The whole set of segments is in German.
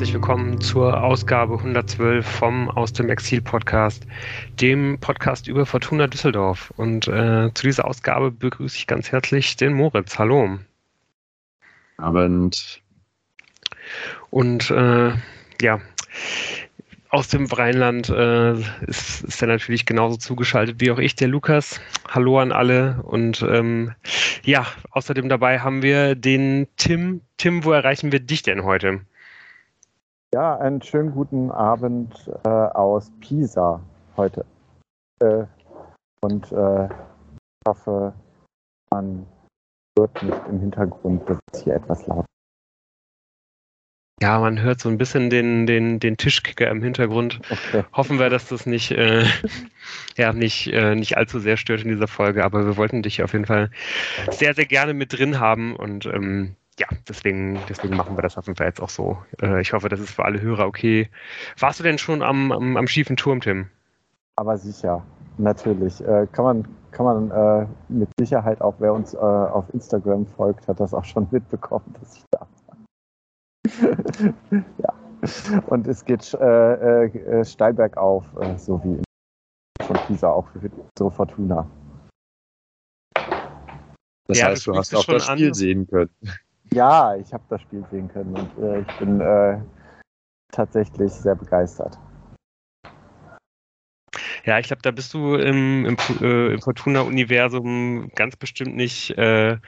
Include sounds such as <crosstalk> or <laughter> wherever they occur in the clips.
herzlich willkommen zur Ausgabe 112 vom Aus dem Exil Podcast, dem Podcast über Fortuna Düsseldorf. Und äh, zu dieser Ausgabe begrüße ich ganz herzlich den Moritz. Hallo. Abend. Und äh, ja, aus dem Rheinland äh, ist, ist er natürlich genauso zugeschaltet wie auch ich, der Lukas. Hallo an alle. Und ähm, ja, außerdem dabei haben wir den Tim. Tim, wo erreichen wir dich denn heute? Ja, einen schönen guten Abend äh, aus Pisa heute. Äh, und äh, ich hoffe, man hört nicht im Hintergrund, dass es hier etwas laut ja, man hört so ein bisschen den, den, den Tischkicker im Hintergrund. Okay. Hoffen wir, dass das nicht, äh, <laughs> ja, nicht, äh, nicht allzu sehr stört in dieser Folge, aber wir wollten dich auf jeden Fall sehr, sehr gerne mit drin haben und ähm, ja, deswegen, deswegen machen wir das auf jeden Fall jetzt auch so. Äh, ich hoffe, das ist für alle Hörer okay. Warst du denn schon am, am, am schiefen Turm, Tim? Aber sicher, natürlich. Äh, kann man, kann man äh, mit Sicherheit auch, wer uns äh, auf Instagram folgt, hat das auch schon <laughs> mitbekommen, dass ich da <laughs> ja. Und es geht äh, äh, steil bergauf, äh, so wie von Pisa auch für unsere Fortuna. Das ja, heißt, du hast auch das Spiel an. sehen können. Ja, ich habe das Spiel sehen können und äh, ich bin äh, tatsächlich sehr begeistert. Ja, ich glaube, da bist du im, im, äh, im Fortuna-Universum ganz bestimmt nicht äh,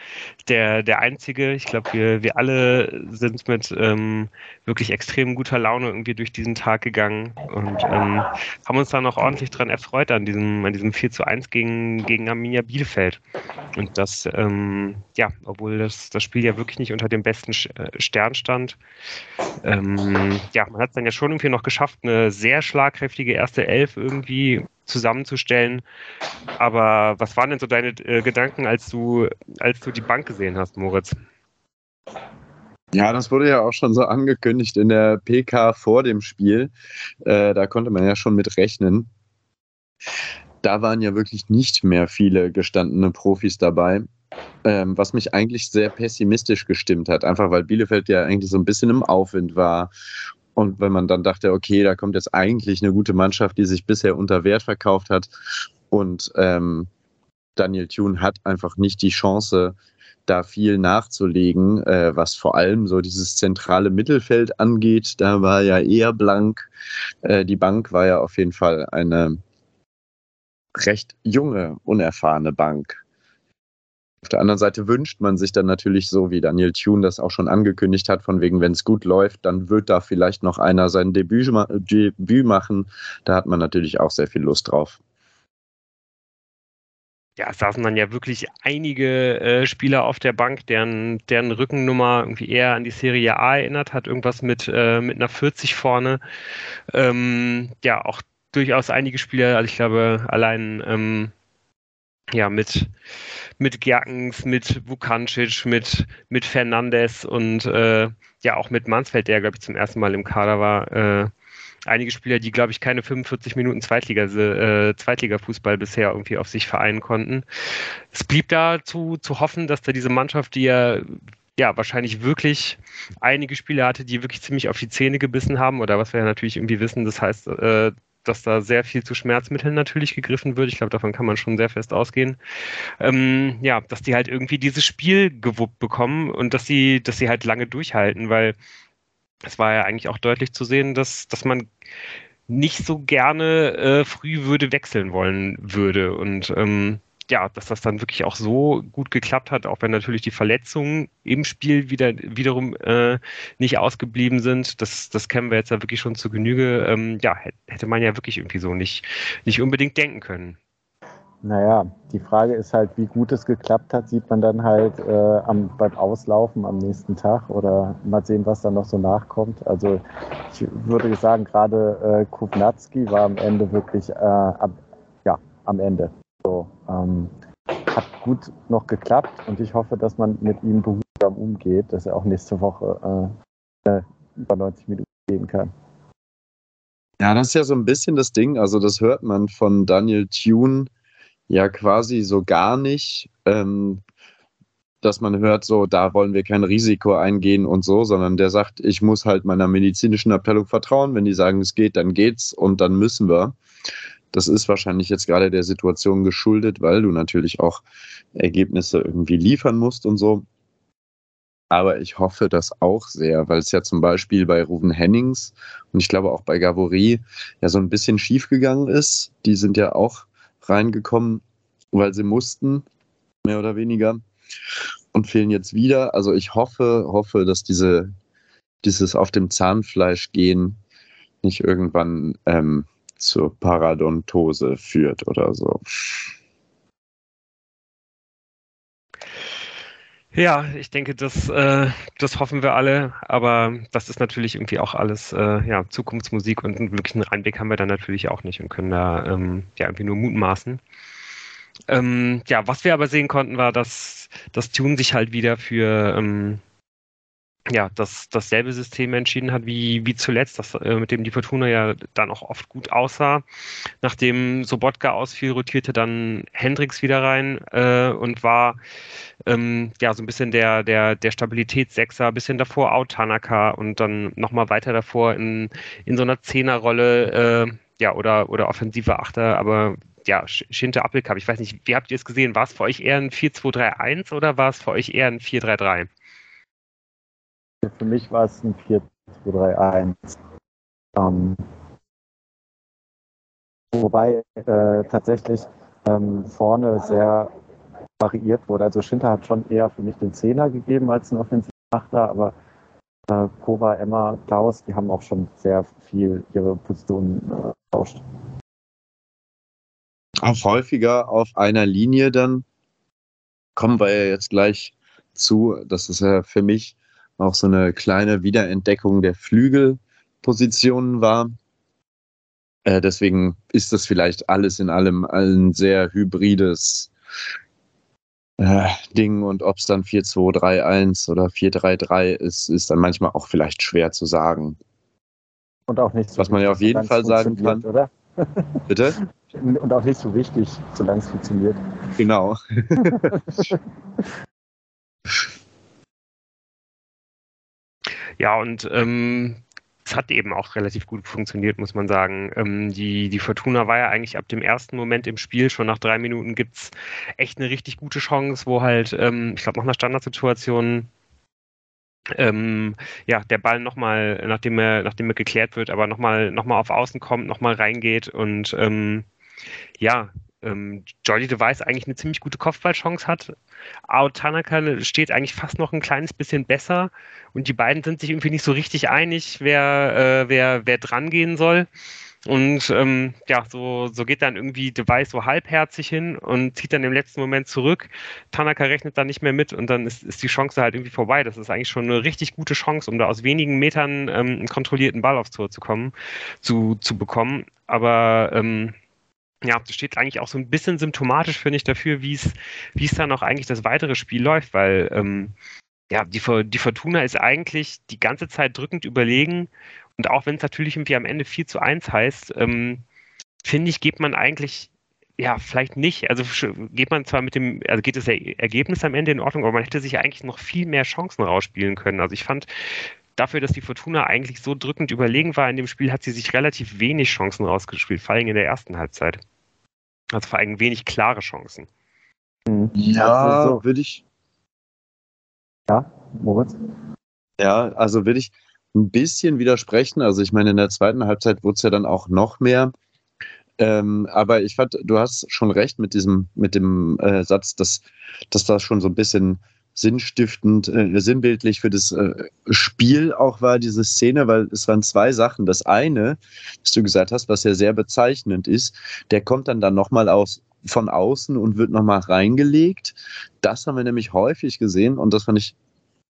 der, der Einzige. Ich glaube, wir, wir alle sind mit ähm, wirklich extrem guter Laune irgendwie durch diesen Tag gegangen und ähm, haben uns da noch ordentlich dran erfreut an diesem, an diesem 4 zu 1 gegen, gegen Arminia Bielefeld. Und das, ähm, ja, obwohl das, das Spiel ja wirklich nicht unter dem besten äh, Stern stand, ähm, ja, man hat es dann ja schon irgendwie noch geschafft, eine sehr schlagkräftige erste Elf irgendwie zusammenzustellen. Aber was waren denn so deine äh, Gedanken, als du, als du die Bank gesehen hast, Moritz? Ja, das wurde ja auch schon so angekündigt in der PK vor dem Spiel. Äh, da konnte man ja schon mit rechnen. Da waren ja wirklich nicht mehr viele gestandene Profis dabei. Ähm, was mich eigentlich sehr pessimistisch gestimmt hat, einfach weil Bielefeld ja eigentlich so ein bisschen im Aufwind war und wenn man dann dachte, okay, da kommt jetzt eigentlich eine gute Mannschaft, die sich bisher unter Wert verkauft hat und ähm, Daniel Thune hat einfach nicht die Chance, da viel nachzulegen, äh, was vor allem so dieses zentrale Mittelfeld angeht. Da war ja eher blank. Äh, die Bank war ja auf jeden Fall eine recht junge, unerfahrene Bank. Auf der anderen Seite wünscht man sich dann natürlich so, wie Daniel Thune das auch schon angekündigt hat, von wegen, wenn es gut läuft, dann wird da vielleicht noch einer sein Debüt, Debüt machen. Da hat man natürlich auch sehr viel Lust drauf. Ja, es saßen dann ja wirklich einige äh, Spieler auf der Bank, deren, deren Rückennummer irgendwie eher an die Serie A erinnert hat, irgendwas mit, äh, mit einer 40 vorne. Ähm, ja, auch durchaus einige Spieler, also ich glaube, allein ähm, ja, mit, mit Gerkens, mit Vukancic, mit, mit Fernandes und äh, ja auch mit Mansfeld, der, glaube ich, zum ersten Mal im Kader war. Äh, einige Spieler, die, glaube ich, keine 45 Minuten Zweitliga, äh, Zweitliga-Fußball bisher irgendwie auf sich vereinen konnten. Es blieb da zu, hoffen, dass da diese Mannschaft, die ja ja, wahrscheinlich wirklich einige Spieler hatte, die wirklich ziemlich auf die Zähne gebissen haben oder was wir ja natürlich irgendwie wissen, das heißt, äh, dass da sehr viel zu Schmerzmitteln natürlich gegriffen wird. Ich glaube, davon kann man schon sehr fest ausgehen. Ähm, ja, dass die halt irgendwie dieses Spiel gewuppt bekommen und dass sie, dass sie halt lange durchhalten, weil es war ja eigentlich auch deutlich zu sehen, dass, dass man nicht so gerne äh, früh würde wechseln wollen würde. Und ähm, ja, dass das dann wirklich auch so gut geklappt hat, auch wenn natürlich die Verletzungen im Spiel wieder wiederum äh, nicht ausgeblieben sind. Das, das kennen wir jetzt ja wirklich schon zu Genüge. Ähm, ja, hätte man ja wirklich irgendwie so nicht, nicht unbedingt denken können. Naja, die Frage ist halt, wie gut es geklappt hat, sieht man dann halt äh, am, beim Auslaufen am nächsten Tag oder mal sehen, was dann noch so nachkommt. Also ich würde sagen, gerade äh, Kovnatski war am Ende wirklich äh, am, ja, am Ende. So, ähm, hat gut noch geklappt und ich hoffe, dass man mit ihm behutsam umgeht, dass er auch nächste Woche äh, über 90 Minuten gehen kann. Ja, das ist ja so ein bisschen das Ding. Also, das hört man von Daniel Thune ja quasi so gar nicht. Ähm, dass man hört, so, da wollen wir kein Risiko eingehen und so, sondern der sagt, ich muss halt meiner medizinischen Abteilung vertrauen. Wenn die sagen, es geht, dann geht's und dann müssen wir. Das ist wahrscheinlich jetzt gerade der Situation geschuldet, weil du natürlich auch Ergebnisse irgendwie liefern musst und so. Aber ich hoffe das auch sehr, weil es ja zum Beispiel bei Ruven Hennings und ich glaube auch bei Gavory ja so ein bisschen schief gegangen ist. Die sind ja auch reingekommen, weil sie mussten, mehr oder weniger, und fehlen jetzt wieder. Also ich hoffe, hoffe, dass diese, dieses auf dem Zahnfleisch gehen nicht irgendwann ähm, zur Paradontose führt oder so. Ja, ich denke, das, äh, das hoffen wir alle, aber das ist natürlich irgendwie auch alles äh, ja, Zukunftsmusik und einen wirklichen Einblick haben wir da natürlich auch nicht und können da ähm, ja irgendwie nur mutmaßen. Ähm, ja, was wir aber sehen konnten, war, dass das Tune sich halt wieder für ähm, ja, das, dasselbe System entschieden hat wie, wie zuletzt, das, äh, mit dem die Fortuna ja dann auch oft gut aussah. Nachdem Sobotka ausfiel, rotierte dann Hendricks wieder rein äh, und war ähm, ja so ein bisschen der, der, der Stabilitätssechser, bisschen davor Out Tanaka und dann nochmal weiter davor in, in so einer Zehnerrolle äh, ja, oder, oder offensive Achter, aber ja, Schinte Appelkapp, ich weiß nicht, wie habt ihr es gesehen? War es für euch eher ein 4-2-3-1 oder war es für euch eher ein 4-3-3? Für mich war es ein 4-2-3-1. Ähm, wobei äh, tatsächlich ähm, vorne sehr variiert wurde. Also Schinter hat schon eher für mich den Zehner gegeben als ein Offensivmachter, aber äh, Kova, Emma, Klaus, die haben auch schon sehr viel ihre Positionen äh. Auch häufiger auf einer Linie dann kommen wir ja jetzt gleich zu. Das ist ja für mich auch so eine kleine Wiederentdeckung der Flügelpositionen war. Äh, deswegen ist das vielleicht alles in allem ein sehr hybrides äh, Ding und ob es dann 4-2-3-1 oder 4-3-3 ist, ist dann manchmal auch vielleicht schwer zu sagen. Und auch nicht so Was man ja auf jeden Fall sagen kann. Oder? <laughs> Bitte? Und auch nicht so wichtig, solange es funktioniert. Genau. <laughs> Ja, und ähm, es hat eben auch relativ gut funktioniert, muss man sagen. Ähm, die, die Fortuna war ja eigentlich ab dem ersten Moment im Spiel, schon nach drei Minuten gibt es echt eine richtig gute Chance, wo halt, ähm, ich glaube, nach einer Standardsituation ähm, ja, der Ball nochmal, nachdem er, nachdem er geklärt wird, aber nochmal noch mal auf Außen kommt, nochmal reingeht und ähm, ja, ähm, Jordi Device eigentlich eine ziemlich gute Kopfballchance hat. Ao Tanaka steht eigentlich fast noch ein kleines bisschen besser und die beiden sind sich irgendwie nicht so richtig einig, wer, äh, wer, wer dran gehen soll. Und ähm, ja, so, so geht dann irgendwie Device so halbherzig hin und zieht dann im letzten Moment zurück. Tanaka rechnet dann nicht mehr mit und dann ist, ist die Chance halt irgendwie vorbei. Das ist eigentlich schon eine richtig gute Chance, um da aus wenigen Metern ähm, einen kontrollierten Ball aufs Tor zu kommen, zu, zu bekommen. Aber ähm, ja, das steht eigentlich auch so ein bisschen symptomatisch, finde ich, dafür, wie es, dann auch eigentlich das weitere Spiel läuft, weil ähm, ja, die, die Fortuna ist eigentlich die ganze Zeit drückend überlegen und auch wenn es natürlich irgendwie am Ende 4 zu 1 heißt, ähm, finde ich, geht man eigentlich ja, vielleicht nicht. Also geht man zwar mit dem, also geht das Ergebnis am Ende in Ordnung, aber man hätte sich eigentlich noch viel mehr Chancen rausspielen können. Also ich fand, dafür, dass die Fortuna eigentlich so drückend überlegen war in dem Spiel, hat sie sich relativ wenig Chancen rausgespielt, vor allem in der ersten Halbzeit. Also vor allem wenig klare Chancen. Ja, also so. würde ich. Ja, Moritz? Ja, also würde ich ein bisschen widersprechen. Also ich meine, in der zweiten Halbzeit wurde es ja dann auch noch mehr. Ähm, aber ich fand, du hast schon recht mit diesem, mit dem äh, Satz, dass, dass das schon so ein bisschen sinnstiftend, äh, sinnbildlich für das äh, Spiel auch war, diese Szene, weil es waren zwei Sachen. Das eine, was du gesagt hast, was ja sehr bezeichnend ist, der kommt dann dann nochmal aus von außen und wird nochmal reingelegt. Das haben wir nämlich häufig gesehen und das fand ich,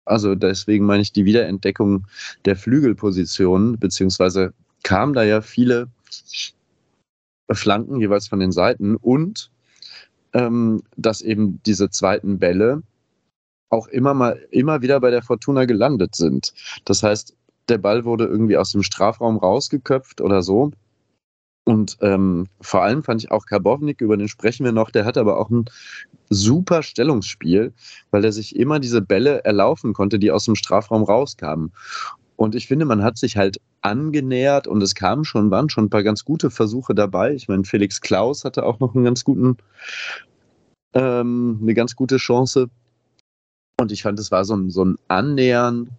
also deswegen meine ich die Wiederentdeckung der Flügelpositionen, beziehungsweise kamen da ja viele Flanken jeweils von den Seiten und ähm, dass eben diese zweiten Bälle auch immer mal immer wieder bei der Fortuna gelandet sind. Das heißt, der Ball wurde irgendwie aus dem Strafraum rausgeköpft oder so. Und ähm, vor allem fand ich auch Karbovnik, über den sprechen wir noch, der hat aber auch ein super Stellungsspiel, weil er sich immer diese Bälle erlaufen konnte, die aus dem Strafraum rauskamen. Und ich finde, man hat sich halt angenähert und es kamen schon, waren schon ein paar ganz gute Versuche dabei. Ich meine, Felix Klaus hatte auch noch einen ganz guten, ähm, eine ganz gute Chance. Und ich fand, es war so ein, so ein Annähern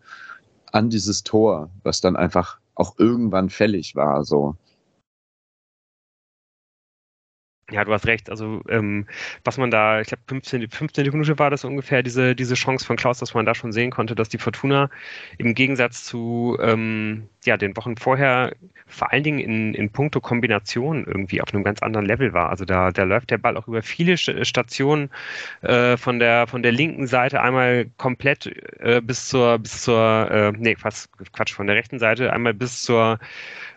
an dieses Tor, was dann einfach auch irgendwann fällig war. So. Ja, du hast recht. Also, ähm, was man da, ich glaube, 15, 15 Minute war das ungefähr, diese, diese Chance von Klaus, dass man da schon sehen konnte, dass die Fortuna im Gegensatz zu ähm, ja, den Wochen vorher vor allen Dingen in, in puncto Kombination irgendwie auf einem ganz anderen Level war. Also da, da läuft der Ball auch über viele Stationen äh, von, der, von der linken Seite einmal komplett äh, bis zur, bis zur, äh, nee, Quatsch, Quatsch, von der rechten Seite einmal bis zur,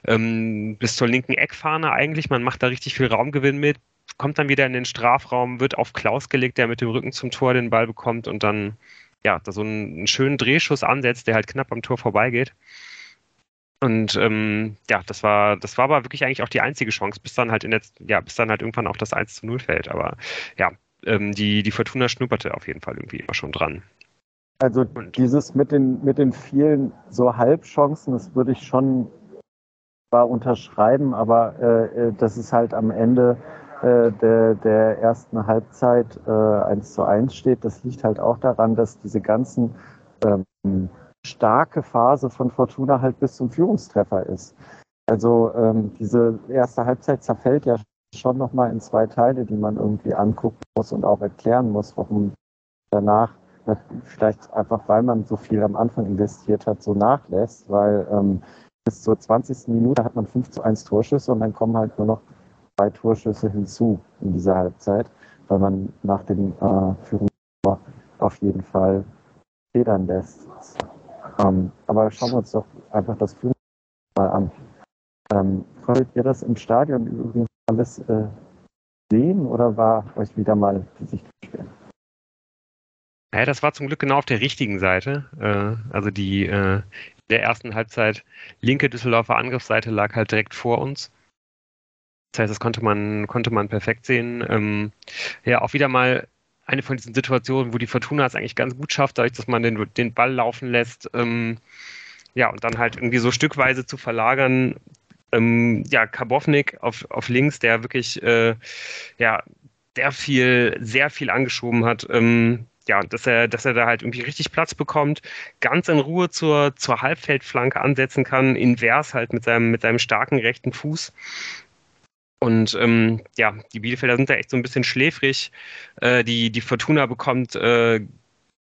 ähm, bis zur linken Eckfahne eigentlich. Man macht da richtig viel Raumgewinn mit, kommt dann wieder in den Strafraum, wird auf Klaus gelegt, der mit dem Rücken zum Tor den Ball bekommt und dann ja, da so einen, einen schönen Drehschuss ansetzt, der halt knapp am Tor vorbeigeht. Und ähm, ja, das war, das war aber wirklich eigentlich auch die einzige Chance, bis dann halt in der, ja, bis dann halt irgendwann auch das 1 zu 0 fällt. Aber ja, ähm, die, die Fortuna schnupperte auf jeden Fall irgendwie immer schon dran. Also Und, dieses mit den, mit den vielen so Halbchancen, das würde ich schon zwar unterschreiben, aber äh, äh das ist halt am Ende äh, der, der ersten Halbzeit äh, 1 zu 1 steht. Das liegt halt auch daran, dass diese ganzen ähm, starke Phase von Fortuna halt bis zum Führungstreffer ist. Also ähm, diese erste Halbzeit zerfällt ja schon nochmal in zwei Teile, die man irgendwie angucken muss und auch erklären muss, warum danach vielleicht einfach, weil man so viel am Anfang investiert hat, so nachlässt, weil ähm, bis zur 20. Minute hat man 5 zu 1 Torschüsse und dann kommen halt nur noch zwei Torschüsse hinzu in dieser Halbzeit, weil man nach dem äh, Führung auf jeden Fall federn lässt. Ähm, aber schauen wir uns doch einfach das Film mal an. Ähm, konntet ihr das im Stadion übrigens alles äh, sehen oder war euch wieder mal die Sicht schwer? Ja, das war zum Glück genau auf der richtigen Seite. Äh, also die äh, der ersten Halbzeit linke Düsseldorfer Angriffsseite lag halt direkt vor uns. Das heißt, das konnte man, konnte man perfekt sehen. Ähm, ja, auch wieder mal eine von diesen Situationen, wo die Fortuna es eigentlich ganz gut schafft, dadurch, dass man den, den Ball laufen lässt. Ähm, ja, und dann halt irgendwie so stückweise zu verlagern. Ähm, ja, Karbovnik auf, auf links, der wirklich äh, ja, sehr viel, sehr viel angeschoben hat. Ähm, ja, dass er, dass er da halt irgendwie richtig Platz bekommt, ganz in Ruhe zur, zur Halbfeldflanke ansetzen kann, invers halt mit seinem, mit seinem starken rechten Fuß. Und ähm, ja, die Bielefelder sind da echt so ein bisschen schläfrig. Äh, die, die Fortuna bekommt äh,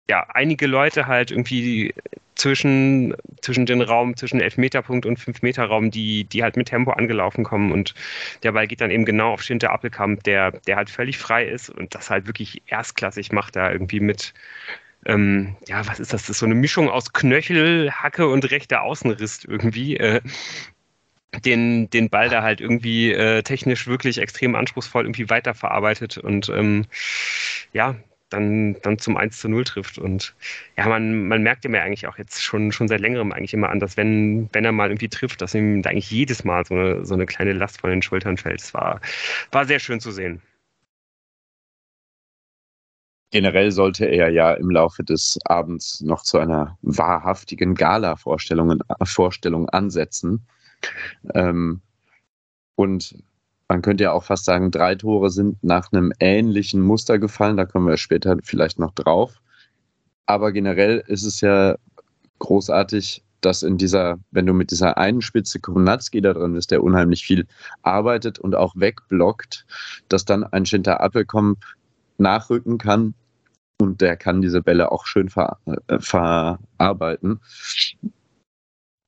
ja einige Leute halt irgendwie zwischen, zwischen den Raum, zwischen Elfmeterpunkt und Fünf-Meter-Raum, die, die halt mit Tempo angelaufen kommen. Und der Ball geht dann eben genau auf Schinter Appelkamp, der, der halt völlig frei ist und das halt wirklich erstklassig macht, da irgendwie mit ähm, ja, was ist das? Das ist so eine Mischung aus Knöchel, Hacke und rechter Außenriss irgendwie. Äh, den, den Ball da halt irgendwie äh, technisch wirklich extrem anspruchsvoll irgendwie weiterverarbeitet und ähm, ja, dann, dann zum 1 zu 0 trifft. Und ja, man, man merkt ihm ja eigentlich auch jetzt schon, schon seit längerem eigentlich immer an, dass wenn, wenn er mal irgendwie trifft, dass ihm da eigentlich jedes Mal so eine, so eine kleine Last von den Schultern fällt. Es war, war sehr schön zu sehen. Generell sollte er ja im Laufe des Abends noch zu einer wahrhaftigen Gala-Vorstellung Vorstellung ansetzen. Ähm, und man könnte ja auch fast sagen, drei Tore sind nach einem ähnlichen Muster gefallen. Da kommen wir später vielleicht noch drauf. Aber generell ist es ja großartig, dass in dieser, wenn du mit dieser einen Spitze Kownatski da drin ist, der unheimlich viel arbeitet und auch wegblockt, dass dann ein Schinter Appelkomp nachrücken kann und der kann diese Bälle auch schön ver äh, verarbeiten.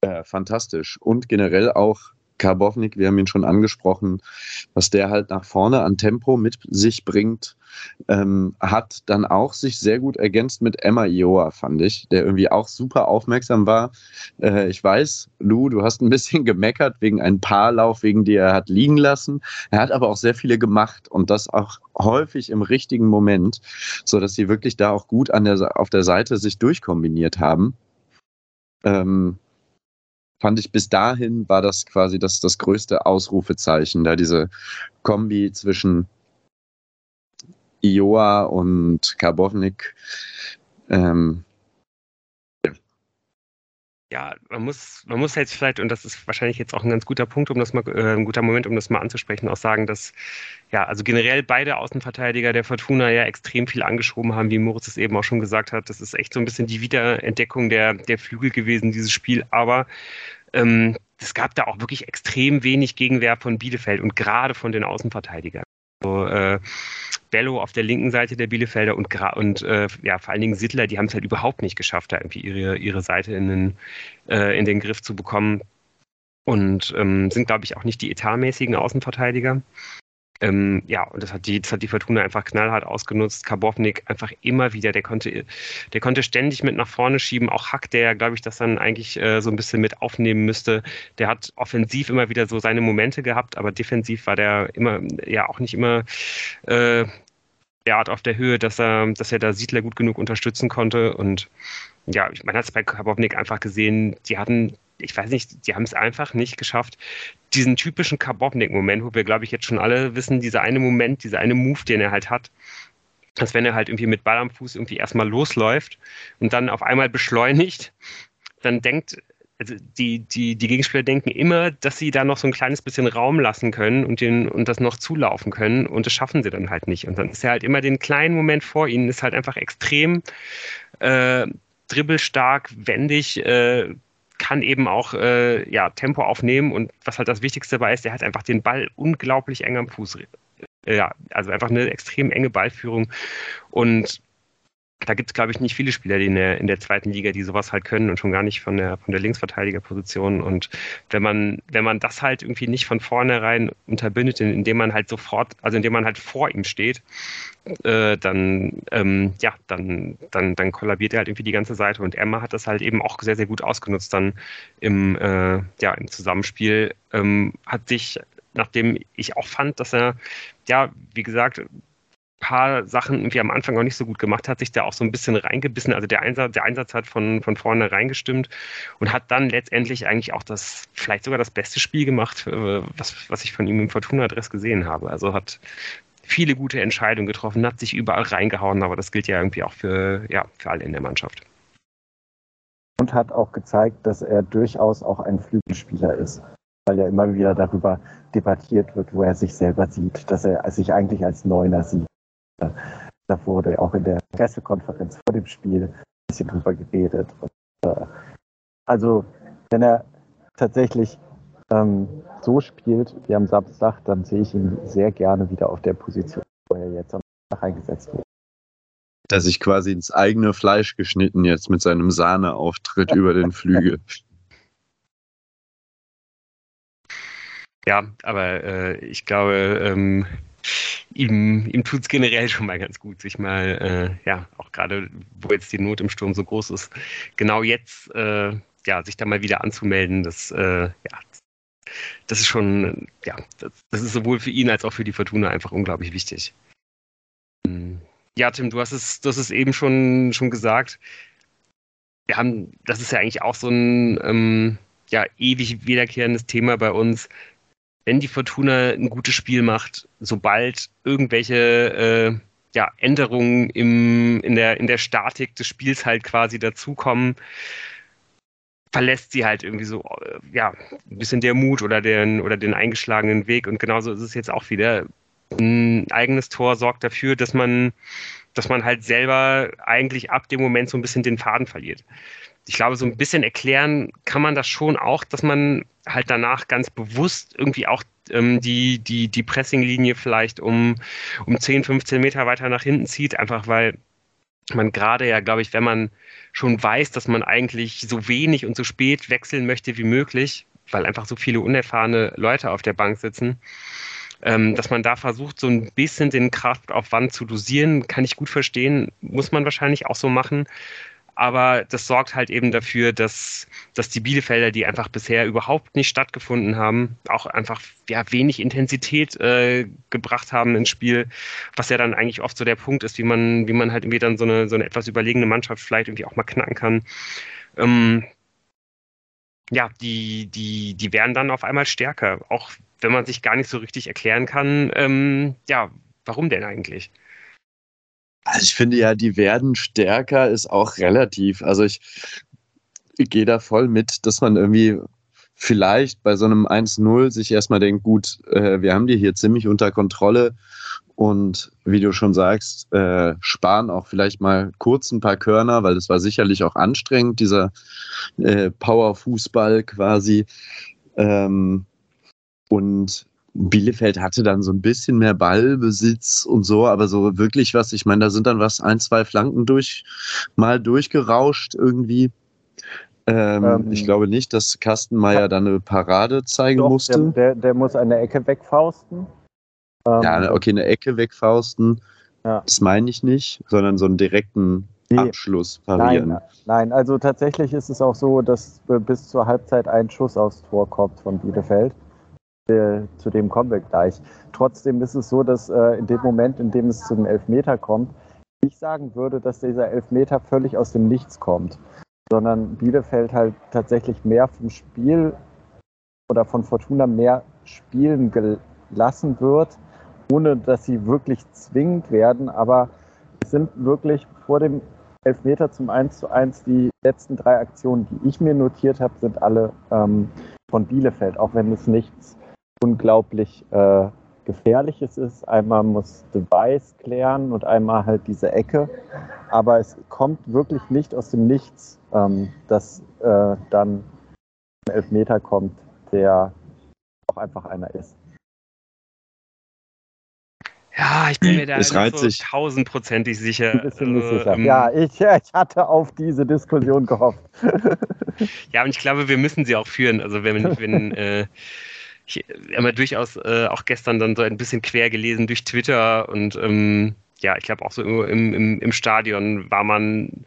Äh, fantastisch. Und generell auch Karbovnik, wir haben ihn schon angesprochen, was der halt nach vorne an Tempo mit sich bringt, ähm, hat dann auch sich sehr gut ergänzt mit Emma Ioa, fand ich, der irgendwie auch super aufmerksam war. Äh, ich weiß, Lou, du hast ein bisschen <laughs> gemeckert wegen einem Paarlauf, wegen die er hat liegen lassen. Er hat aber auch sehr viele gemacht und das auch häufig im richtigen Moment, so dass sie wirklich da auch gut an der, auf der Seite sich durchkombiniert haben. Ähm, fand ich bis dahin war das quasi das, das größte Ausrufezeichen, da diese Kombi zwischen Ioa und Karbovnik. Ähm, ja, man muss, man muss jetzt vielleicht, und das ist wahrscheinlich jetzt auch ein ganz guter Punkt, um das mal, äh, ein guter Moment, um das mal anzusprechen, auch sagen, dass ja, also generell beide Außenverteidiger der Fortuna ja extrem viel angeschoben haben, wie Moritz es eben auch schon gesagt hat. Das ist echt so ein bisschen die Wiederentdeckung der, der Flügel gewesen, dieses Spiel. Aber ähm, es gab da auch wirklich extrem wenig Gegenwehr von Bielefeld und gerade von den Außenverteidigern. So, äh, Bello auf der linken Seite der Bielefelder und, und äh, ja, vor allen Dingen Sittler, die haben es halt überhaupt nicht geschafft, da irgendwie ihre, ihre Seite in den, äh, in den Griff zu bekommen. Und ähm, sind, glaube ich, auch nicht die etatmäßigen Außenverteidiger. Ähm, ja, und das hat die, das hat die Fortuna einfach knallhart ausgenutzt. Karbovnik einfach immer wieder, der konnte, der konnte ständig mit nach vorne schieben. Auch Hack, der, glaube ich, das dann eigentlich äh, so ein bisschen mit aufnehmen müsste. Der hat offensiv immer wieder so seine Momente gehabt, aber defensiv war der immer, ja, auch nicht immer äh, derart auf der Höhe, dass er, dass er da Siedler gut genug unterstützen konnte. Und ja, man hat es bei Karbovnik einfach gesehen, die hatten ich weiß nicht, die haben es einfach nicht geschafft, diesen typischen Karbovnik-Moment, wo wir, glaube ich, jetzt schon alle wissen, dieser eine Moment, dieser eine Move, den er halt hat, dass wenn er halt irgendwie mit Ball am Fuß irgendwie erstmal losläuft und dann auf einmal beschleunigt, dann denkt, also die, die, die Gegenspieler denken immer, dass sie da noch so ein kleines bisschen Raum lassen können und, den, und das noch zulaufen können und das schaffen sie dann halt nicht. Und dann ist er halt immer den kleinen Moment vor ihnen, ist halt einfach extrem äh, dribbelstark, wendig, äh, kann eben auch äh, ja, Tempo aufnehmen und was halt das Wichtigste dabei ist, der hat einfach den Ball unglaublich eng am Fuß. Ja, also einfach eine extrem enge Ballführung und da gibt es, glaube ich, nicht viele Spieler die in der, in der zweiten Liga, die sowas halt können und schon gar nicht von der, von der Linksverteidigerposition. Und wenn man, wenn man das halt irgendwie nicht von vornherein unterbindet, indem man halt sofort, also indem man halt vor ihm steht, äh, dann, ähm, ja, dann, dann, dann kollabiert er halt irgendwie die ganze Seite. Und Emma hat das halt eben auch sehr, sehr gut ausgenutzt dann im, äh, ja, im Zusammenspiel. Ähm, hat sich, nachdem ich auch fand, dass er, ja, wie gesagt, paar Sachen irgendwie am Anfang auch nicht so gut gemacht hat, sich da auch so ein bisschen reingebissen. Also der Einsatz, der Einsatz hat von, von vorne reingestimmt und hat dann letztendlich eigentlich auch das, vielleicht sogar das beste Spiel gemacht, äh, was, was ich von ihm im Fortuna-Adress gesehen habe. Also hat viele gute Entscheidungen getroffen, hat sich überall reingehauen, aber das gilt ja irgendwie auch für, ja, für alle in der Mannschaft. Und hat auch gezeigt, dass er durchaus auch ein Flügelspieler ist, weil ja immer wieder darüber debattiert wird, wo er sich selber sieht, dass er sich eigentlich als Neuner sieht. Da wurde auch in der Pressekonferenz vor dem Spiel ein bisschen drüber geredet. Und, äh, also, wenn er tatsächlich ähm, so spielt wie am Samstag, dann sehe ich ihn sehr gerne wieder auf der Position, wo er jetzt am Samstag eingesetzt wird. Dass sich quasi ins eigene Fleisch geschnitten jetzt mit seinem Sahneauftritt über den Flügel. <laughs> Ja, aber äh, ich glaube, ähm, ihm, ihm tut es generell schon mal ganz gut, sich mal, äh, ja, auch gerade, wo jetzt die Not im Sturm so groß ist, genau jetzt, äh, ja, sich da mal wieder anzumelden, das, äh, ja, das ist schon, ja, das, das, ist sowohl für ihn als auch für die Fortuna einfach unglaublich wichtig. Hm. Ja, Tim, du hast es, hast es eben schon, schon gesagt. Wir haben, das ist ja eigentlich auch so ein ähm, ja, ewig wiederkehrendes Thema bei uns wenn die Fortuna ein gutes Spiel macht, sobald irgendwelche äh, ja, Änderungen im, in, der, in der Statik des Spiels halt quasi dazukommen, verlässt sie halt irgendwie so, äh, ja, ein bisschen der Mut oder den, oder den eingeschlagenen Weg. Und genauso ist es jetzt auch wieder. Ein eigenes Tor sorgt dafür, dass man, dass man halt selber eigentlich ab dem Moment so ein bisschen den Faden verliert ich glaube, so ein bisschen erklären kann man das schon auch, dass man halt danach ganz bewusst irgendwie auch ähm, die, die, die Pressinglinie vielleicht um, um 10, 15 Meter weiter nach hinten zieht, einfach weil man gerade ja, glaube ich, wenn man schon weiß, dass man eigentlich so wenig und so spät wechseln möchte wie möglich, weil einfach so viele unerfahrene Leute auf der Bank sitzen, ähm, dass man da versucht, so ein bisschen den Kraftaufwand zu dosieren, kann ich gut verstehen, muss man wahrscheinlich auch so machen aber das sorgt halt eben dafür, dass, dass die Bielefelder, die einfach bisher überhaupt nicht stattgefunden haben, auch einfach ja, wenig Intensität äh, gebracht haben ins Spiel, was ja dann eigentlich oft so der Punkt ist, wie man, wie man halt irgendwie dann so eine, so eine etwas überlegene Mannschaft vielleicht irgendwie auch mal knacken kann. Ähm, ja, die, die, die werden dann auf einmal stärker. Auch wenn man sich gar nicht so richtig erklären kann, ähm, ja, warum denn eigentlich? Also ich finde ja, die werden stärker ist auch relativ. Also ich, ich gehe da voll mit, dass man irgendwie vielleicht bei so einem 1-0 sich erstmal denkt, gut, äh, wir haben die hier ziemlich unter Kontrolle und wie du schon sagst, äh, sparen auch vielleicht mal kurz ein paar Körner, weil das war sicherlich auch anstrengend, dieser äh, Power-Fußball quasi. Ähm, und Bielefeld hatte dann so ein bisschen mehr Ballbesitz und so, aber so wirklich was, ich meine, da sind dann was, ein, zwei Flanken durch, mal durchgerauscht irgendwie. Ähm, ähm, ich glaube nicht, dass Kastenmeier dann eine Parade zeigen doch, musste. Der, der, der, muss eine Ecke wegfausten. Ähm, ja, okay, eine Ecke wegfausten. Ja. Das meine ich nicht, sondern so einen direkten nee. Abschluss parieren. Nein, nein, also tatsächlich ist es auch so, dass bis zur Halbzeit ein Schuss aufs Tor kommt von Bielefeld. Zu dem kommen wir gleich. Trotzdem ist es so, dass äh, in dem Moment, in dem es zum Elfmeter kommt, ich sagen würde, dass dieser Elfmeter völlig aus dem Nichts kommt, sondern Bielefeld halt tatsächlich mehr vom Spiel oder von Fortuna mehr spielen gelassen wird, ohne dass sie wirklich zwingend werden. Aber es sind wirklich vor dem Elfmeter zum 1 zu 1 die letzten drei Aktionen, die ich mir notiert habe, sind alle ähm, von Bielefeld, auch wenn es nichts unglaublich äh, Gefährliches ist. Einmal muss Device klären und einmal halt diese Ecke. Aber es kommt wirklich nicht aus dem Nichts, ähm, dass äh, dann ein Elfmeter kommt, der auch einfach einer ist. Ja, ich bin mir da nicht so tausendprozentig sicher. Also, sicher. Ähm, ja, ich, <laughs> ich hatte auf diese Diskussion gehofft. ja, und ich glaube, wir müssen sie auch führen. Also wenn, wenn <laughs> äh, ich habe durchaus äh, auch gestern dann so ein bisschen quer gelesen durch Twitter und ähm, ja, ich glaube auch so im, im, im Stadion war man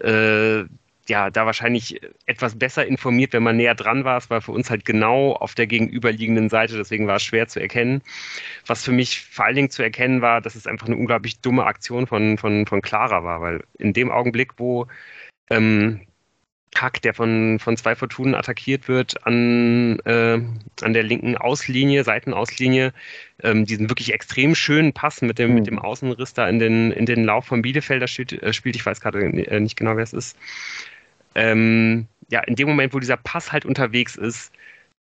äh, ja da wahrscheinlich etwas besser informiert, wenn man näher dran war. Es war für uns halt genau auf der gegenüberliegenden Seite, deswegen war es schwer zu erkennen. Was für mich vor allen Dingen zu erkennen war, dass es einfach eine unglaublich dumme Aktion von, von, von Clara war, weil in dem Augenblick, wo ähm, Hack, der von, von zwei Fortunen attackiert wird, an, äh, an der linken Auslinie, Seitenauslinie, ähm, diesen wirklich extrem schönen Pass mit dem, mhm. mit dem Außenriss da in den, in den Lauf von Bielefelder spielt, äh, spielt. Ich weiß gerade äh, nicht genau, wer es ist. Ähm, ja, in dem Moment, wo dieser Pass halt unterwegs ist,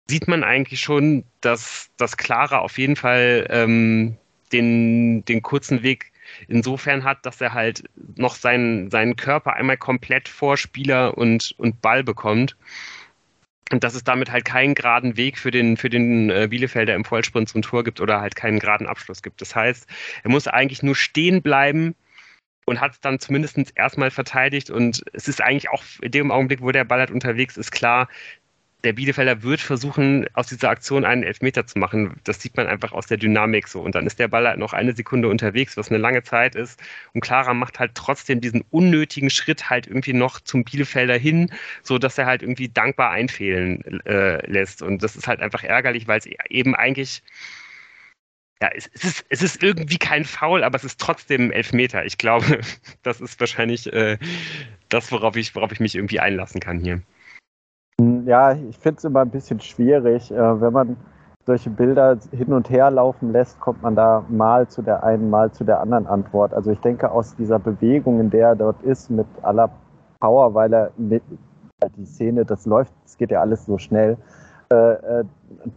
sieht man eigentlich schon, dass, dass Clara auf jeden Fall ähm, den, den kurzen Weg insofern hat, dass er halt noch seinen, seinen Körper einmal komplett vor Spieler und, und Ball bekommt. Und dass es damit halt keinen geraden Weg für den, für den äh, Bielefelder im Vollsprint zum Tor gibt oder halt keinen geraden Abschluss gibt. Das heißt, er muss eigentlich nur stehen bleiben und hat es dann zumindest erstmal verteidigt. Und es ist eigentlich auch in dem Augenblick, wo der Ball halt unterwegs ist, klar, der Bielefelder wird versuchen, aus dieser Aktion einen Elfmeter zu machen. Das sieht man einfach aus der Dynamik so. Und dann ist der Ball halt noch eine Sekunde unterwegs, was eine lange Zeit ist. Und Clara macht halt trotzdem diesen unnötigen Schritt halt irgendwie noch zum Bielefelder hin, so dass er halt irgendwie dankbar einfehlen äh, lässt. Und das ist halt einfach ärgerlich, weil es eben eigentlich ja, es, ist, es ist irgendwie kein Foul, aber es ist trotzdem Elfmeter. Ich glaube, <laughs> das ist wahrscheinlich äh, das, worauf ich, worauf ich mich irgendwie einlassen kann hier. Ja, ich finde es immer ein bisschen schwierig. Äh, wenn man solche Bilder hin und her laufen lässt, kommt man da mal zu der einen, mal zu der anderen Antwort. Also ich denke, aus dieser Bewegung, in der er dort ist, mit aller Power, weil er mit, die Szene, das läuft, es geht ja alles so schnell, äh, äh,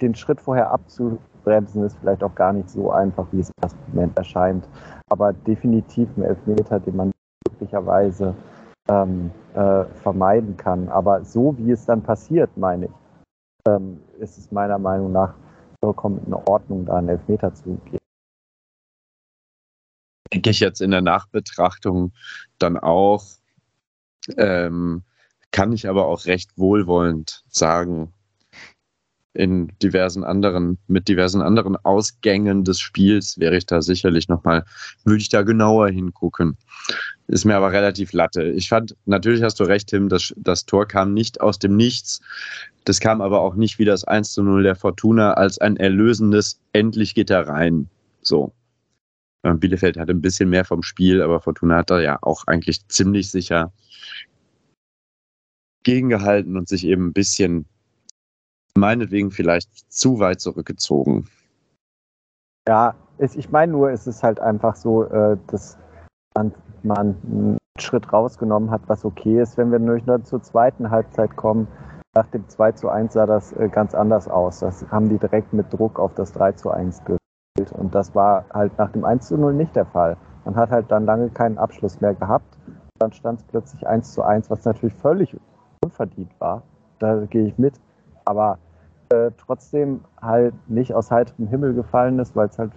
den Schritt vorher abzubremsen, ist vielleicht auch gar nicht so einfach, wie es im Moment erscheint. Aber definitiv ein Elfmeter, den man möglicherweise ähm, äh, vermeiden kann. Aber so wie es dann passiert, meine ich, ähm, ist es meiner Meinung nach vollkommen in Ordnung, da einen Elfmeter zu geben. Denke ich jetzt in der Nachbetrachtung dann auch, ähm, kann ich aber auch recht wohlwollend sagen, in diversen anderen, mit diversen anderen Ausgängen des Spiels wäre ich da sicherlich nochmal, würde ich da genauer hingucken. Ist mir aber relativ latte. Ich fand, natürlich hast du recht, Tim, das, das Tor kam nicht aus dem Nichts. Das kam aber auch nicht wie das 1 zu 0 der Fortuna als ein erlösendes, endlich geht er rein. So. Bielefeld hatte ein bisschen mehr vom Spiel, aber Fortuna hat da ja auch eigentlich ziemlich sicher gegengehalten und sich eben ein bisschen, meinetwegen vielleicht zu weit zurückgezogen. Ja, ich meine nur, es ist halt einfach so, äh, dass man, man einen Schritt rausgenommen hat, was okay ist, wenn wir nur zur zweiten Halbzeit kommen. Nach dem 2 zu 1 sah das äh, ganz anders aus. Das haben die direkt mit Druck auf das 3 zu 1 gespielt. Und das war halt nach dem 1 zu 0 nicht der Fall. Man hat halt dann lange keinen Abschluss mehr gehabt. Dann stand es plötzlich 1 zu 1, was natürlich völlig unverdient war. Da gehe ich mit. Aber äh, trotzdem halt nicht aus heiterem Himmel gefallen ist, weil es halt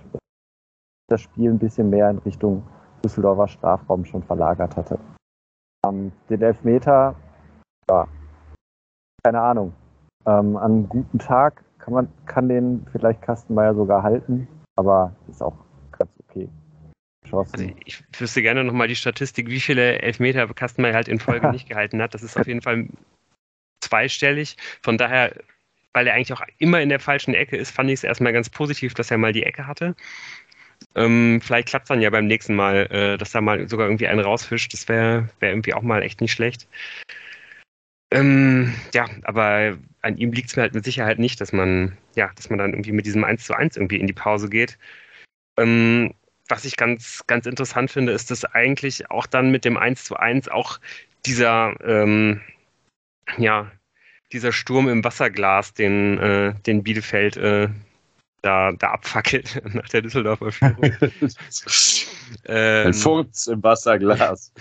das Spiel ein bisschen mehr in Richtung Düsseldorfer Strafraum schon verlagert hatte. Ähm, den Elfmeter, ja, keine Ahnung. Ähm, an einem guten Tag kann man kann den vielleicht Kastenmeier sogar halten, aber ist auch ganz okay. Also ich wüsste gerne nochmal die Statistik, wie viele Elfmeter Kastenmeier halt in Folge <laughs> nicht gehalten hat. Das ist auf jeden Fall zweistellig. Von daher, weil er eigentlich auch immer in der falschen Ecke ist, fand ich es erstmal ganz positiv, dass er mal die Ecke hatte. Ähm, vielleicht klappt es dann ja beim nächsten Mal, äh, dass da mal sogar irgendwie einen rausfischt. Das wäre wär irgendwie auch mal echt nicht schlecht. Ähm, ja, aber an ihm liegt es mir halt mit Sicherheit nicht, dass man, ja, dass man dann irgendwie mit diesem 1 zu 1 irgendwie in die Pause geht. Ähm, was ich ganz, ganz interessant finde, ist, dass eigentlich auch dann mit dem 1 zu 1 auch dieser, ähm, ja, dieser Sturm im Wasserglas, den, äh, den Bielefeld äh, da, da abfackelt <laughs> nach der Düsseldorfer Führung. <laughs> ähm, Ein Furz im Wasserglas.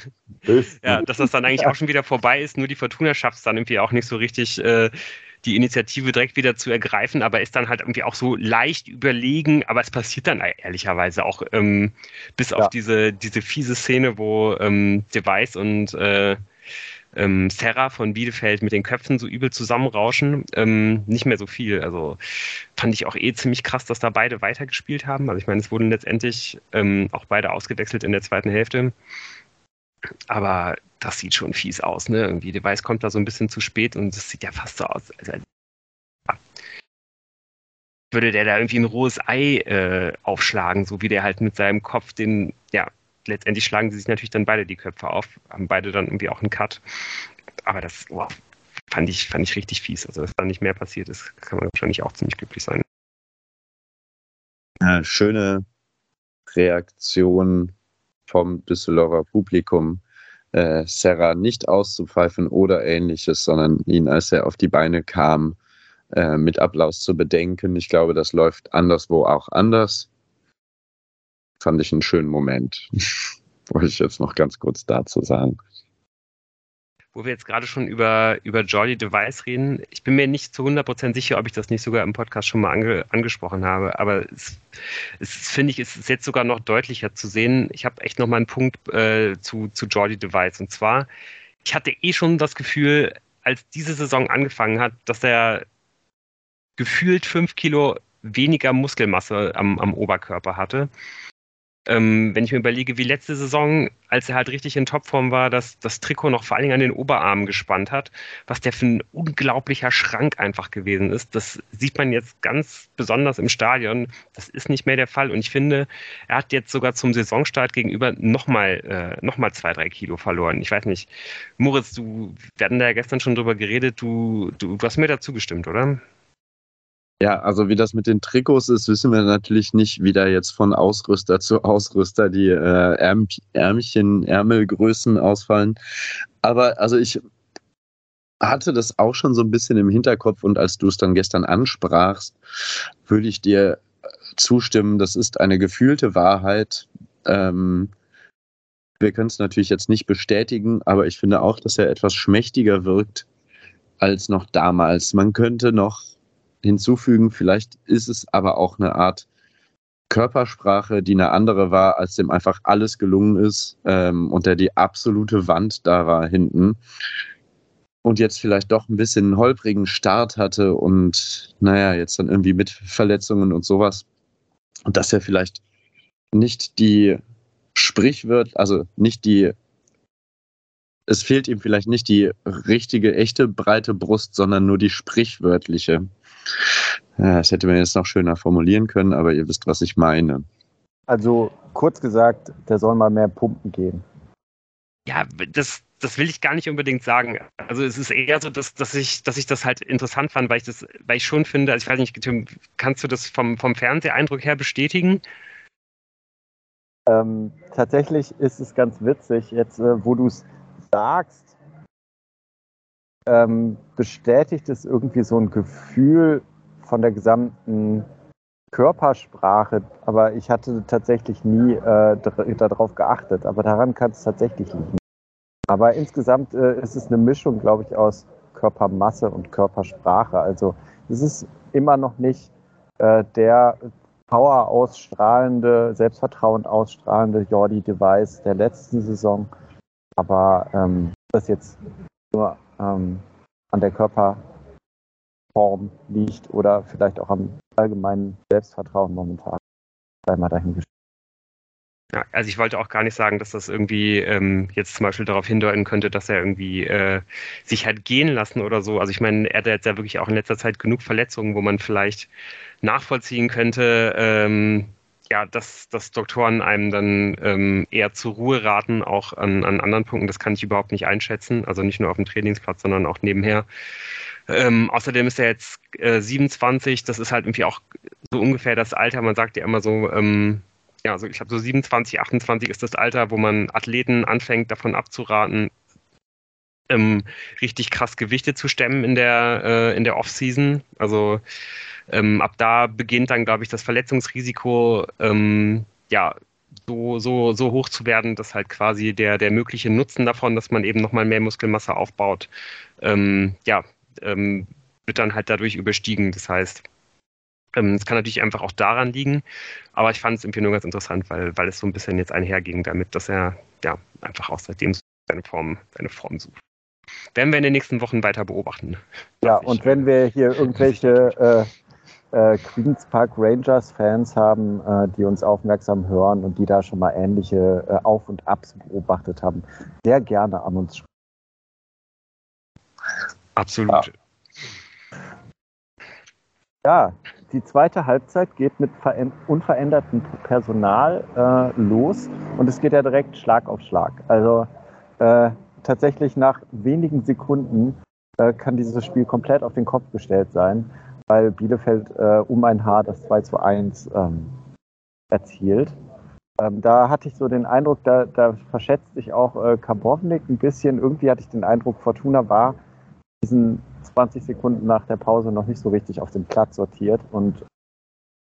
<laughs> ja, dass das dann eigentlich auch schon wieder vorbei ist, nur die Fortuna schafft es dann irgendwie auch nicht so richtig, äh, die Initiative direkt wieder zu ergreifen, aber ist dann halt irgendwie auch so leicht überlegen, aber es passiert dann ehrlicherweise auch ähm, bis ja. auf diese, diese fiese Szene, wo ähm, Device und äh, ähm, Serra von Bielefeld mit den Köpfen so übel zusammenrauschen. Ähm, nicht mehr so viel. Also fand ich auch eh ziemlich krass, dass da beide weitergespielt haben. Also ich meine, es wurden letztendlich ähm, auch beide ausgewechselt in der zweiten Hälfte. Aber das sieht schon fies aus, ne? Irgendwie, Weiß kommt da so ein bisschen zu spät und es sieht ja fast so aus, als würde der da irgendwie ein rohes Ei äh, aufschlagen, so wie der halt mit seinem Kopf den, ja, letztendlich schlagen sie sich natürlich dann beide die Köpfe auf, haben beide dann irgendwie auch einen Cut. Aber das wow, fand, ich, fand ich richtig fies. Also, dass da nicht mehr passiert ist, kann man wahrscheinlich auch ziemlich glücklich sein. Ja, schöne Reaktion vom Düsseldorfer Publikum, äh, Serra nicht auszupfeifen oder ähnliches, sondern ihn, als er auf die Beine kam, äh, mit Applaus zu bedenken. Ich glaube, das läuft anderswo auch anders fand ich einen schönen Moment. <laughs> Wollte ich jetzt noch ganz kurz dazu sagen. Wo wir jetzt gerade schon über, über Jordi Device reden, ich bin mir nicht zu 100% sicher, ob ich das nicht sogar im Podcast schon mal ange, angesprochen habe, aber es, es finde ich, es ist jetzt sogar noch deutlicher zu sehen. Ich habe echt noch mal einen Punkt äh, zu, zu Jordi Device und zwar, ich hatte eh schon das Gefühl, als diese Saison angefangen hat, dass er gefühlt fünf Kilo weniger Muskelmasse am, am Oberkörper hatte. Ähm, wenn ich mir überlege, wie letzte Saison, als er halt richtig in Topform war, dass das Trikot noch vor allen Dingen an den Oberarmen gespannt hat, was der für ein unglaublicher Schrank einfach gewesen ist. Das sieht man jetzt ganz besonders im Stadion. Das ist nicht mehr der Fall. Und ich finde, er hat jetzt sogar zum Saisonstart gegenüber nochmal äh, noch zwei, drei Kilo verloren. Ich weiß nicht. Moritz, du, wir hatten da ja gestern schon drüber geredet, du, du, du hast mir dazu gestimmt, oder? Ja, also wie das mit den Trikots ist, wissen wir natürlich nicht, wie da jetzt von Ausrüster zu Ausrüster die äh, Ärm Ärmchen, Ärmelgrößen ausfallen. Aber also ich hatte das auch schon so ein bisschen im Hinterkopf und als du es dann gestern ansprachst, würde ich dir zustimmen, das ist eine gefühlte Wahrheit. Ähm, wir können es natürlich jetzt nicht bestätigen, aber ich finde auch, dass er etwas schmächtiger wirkt als noch damals. Man könnte noch hinzufügen. Vielleicht ist es aber auch eine Art Körpersprache, die eine andere war, als dem einfach alles gelungen ist ähm, und der die absolute Wand da war hinten. Und jetzt vielleicht doch ein bisschen einen holprigen Start hatte und naja, jetzt dann irgendwie mit Verletzungen und sowas. Und dass er vielleicht nicht die Sprichwört, also nicht die, es fehlt ihm vielleicht nicht die richtige, echte breite Brust, sondern nur die sprichwörtliche. Ja, das hätte man jetzt noch schöner formulieren können, aber ihr wisst, was ich meine. Also kurz gesagt, der soll mal mehr pumpen gehen. Ja, das, das will ich gar nicht unbedingt sagen. Also es ist eher so, dass, dass, ich, dass ich das halt interessant fand, weil ich das, weil ich schon finde, also ich weiß nicht, kannst du das vom, vom Fernseheindruck her bestätigen? Ähm, tatsächlich ist es ganz witzig, jetzt äh, wo du es sagst, ähm, bestätigt es irgendwie so ein Gefühl von der gesamten Körpersprache, aber ich hatte tatsächlich nie äh, darauf geachtet. Aber daran kann es tatsächlich liegen. Aber insgesamt äh, ist es eine Mischung, glaube ich, aus Körpermasse und Körpersprache. Also es ist immer noch nicht äh, der Power ausstrahlende, Selbstvertrauen ausstrahlende Jordi Device der letzten Saison. Aber ähm, das jetzt nur ähm, an der Körper Form liegt oder vielleicht auch am allgemeinen Selbstvertrauen momentan. Sei mal dahingestellt. Ja, also ich wollte auch gar nicht sagen, dass das irgendwie ähm, jetzt zum Beispiel darauf hindeuten könnte, dass er irgendwie äh, sich hat gehen lassen oder so. Also ich meine, er hat jetzt ja wirklich auch in letzter Zeit genug Verletzungen, wo man vielleicht nachvollziehen könnte, ähm, ja, dass, dass Doktoren einem dann ähm, eher zur Ruhe raten, auch an, an anderen Punkten. Das kann ich überhaupt nicht einschätzen. Also nicht nur auf dem Trainingsplatz, sondern auch nebenher. Ähm, außerdem ist er jetzt äh, 27, das ist halt irgendwie auch so ungefähr das Alter, man sagt ja immer so, ähm, ja, also ich habe so 27, 28 ist das Alter, wo man Athleten anfängt, davon abzuraten, ähm, richtig krass Gewichte zu stemmen in der, äh, in der Off-Season. Also ähm, ab da beginnt dann, glaube ich, das Verletzungsrisiko ähm, ja, so, so, so hoch zu werden, dass halt quasi der, der mögliche Nutzen davon, dass man eben nochmal mehr Muskelmasse aufbaut, ähm, ja, ähm, wird dann halt dadurch überstiegen. Das heißt, ähm, es kann natürlich einfach auch daran liegen, aber ich fand es irgendwie nur ganz interessant, weil, weil es so ein bisschen jetzt einherging damit, dass er ja einfach auch seitdem seine Form, seine Form sucht. Werden wir in den nächsten Wochen weiter beobachten. Ja, und wenn wir hier irgendwelche äh, äh, Queens Park Rangers Fans haben, äh, die uns aufmerksam hören und die da schon mal ähnliche äh, Auf- und Abs beobachtet haben, sehr gerne an uns schreiben. Absolut. Ja. ja, die zweite Halbzeit geht mit unverändertem Personal äh, los und es geht ja direkt Schlag auf Schlag. Also äh, tatsächlich nach wenigen Sekunden äh, kann dieses Spiel komplett auf den Kopf gestellt sein, weil Bielefeld äh, um ein Haar das 2 zu 1 ähm, erzielt. Ähm, da hatte ich so den Eindruck, da, da verschätzt sich auch äh, Karbovnik ein bisschen. Irgendwie hatte ich den Eindruck, Fortuna war diesen 20 Sekunden nach der Pause noch nicht so richtig auf dem Platz sortiert und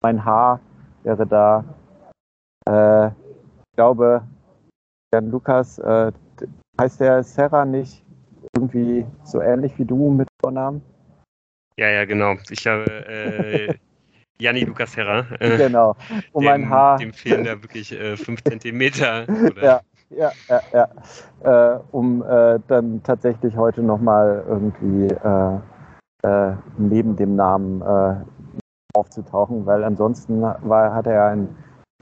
mein Haar wäre da, äh, ich glaube, Jan Lukas, äh, heißt der Serra nicht irgendwie so ähnlich wie du mit Vornamen? Ja, ja, genau. Ich habe äh, Janni Lukas Serra. Äh, genau. Um dem, mein Haar. Dem fehlen da wirklich äh, fünf Zentimeter. Oder? Ja, ja, ja, ja. Äh, um äh, dann tatsächlich heute nochmal irgendwie äh, äh, neben dem Namen äh, aufzutauchen, weil ansonsten war, hat er ein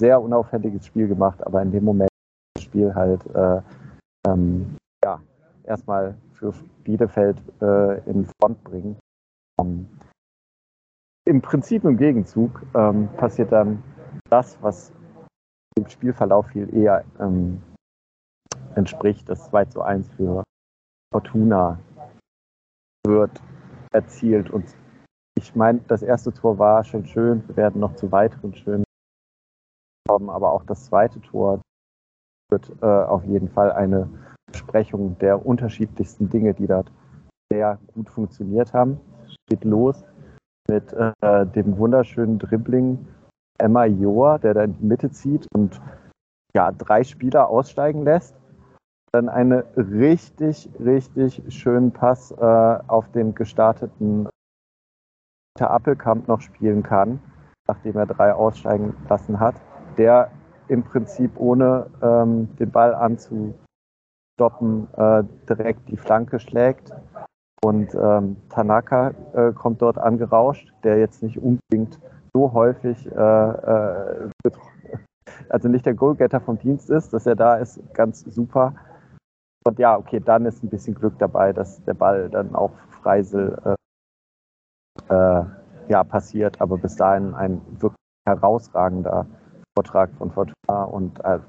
sehr unauffälliges Spiel gemacht, aber in dem Moment das Spiel halt äh, ähm, ja, erstmal für Bielefeld in Front bringen. Um, Im Prinzip im Gegenzug ähm, passiert dann das, was dem Spielverlauf viel eher ähm, entspricht. Das 2 zu 1 für Fortuna wird erzielt. Und ich meine, das erste Tor war schon schön. Wir werden noch zu weiteren schönen kommen, aber auch das zweite Tor wird äh, auf jeden Fall eine Besprechung der unterschiedlichsten Dinge, die dort sehr gut funktioniert haben. Geht los mit äh, dem wunderschönen Dribbling Emma Joa, der da in die Mitte zieht und ja, drei Spieler aussteigen lässt dann einen richtig, richtig schönen Pass äh, auf den gestarteten Peter Appelkamp noch spielen kann, nachdem er drei aussteigen lassen hat, der im Prinzip ohne ähm, den Ball anzustoppen äh, direkt die Flanke schlägt. Und ähm, Tanaka äh, kommt dort angerauscht, der jetzt nicht unbedingt so häufig, äh, äh <laughs> also nicht der Goalgetter vom Dienst ist, dass er da ist, ganz super. Und ja, okay, dann ist ein bisschen Glück dabei, dass der Ball dann auch Freisel äh, äh, ja, passiert, aber bis dahin ein wirklich herausragender Vortrag von Fortuna und äh,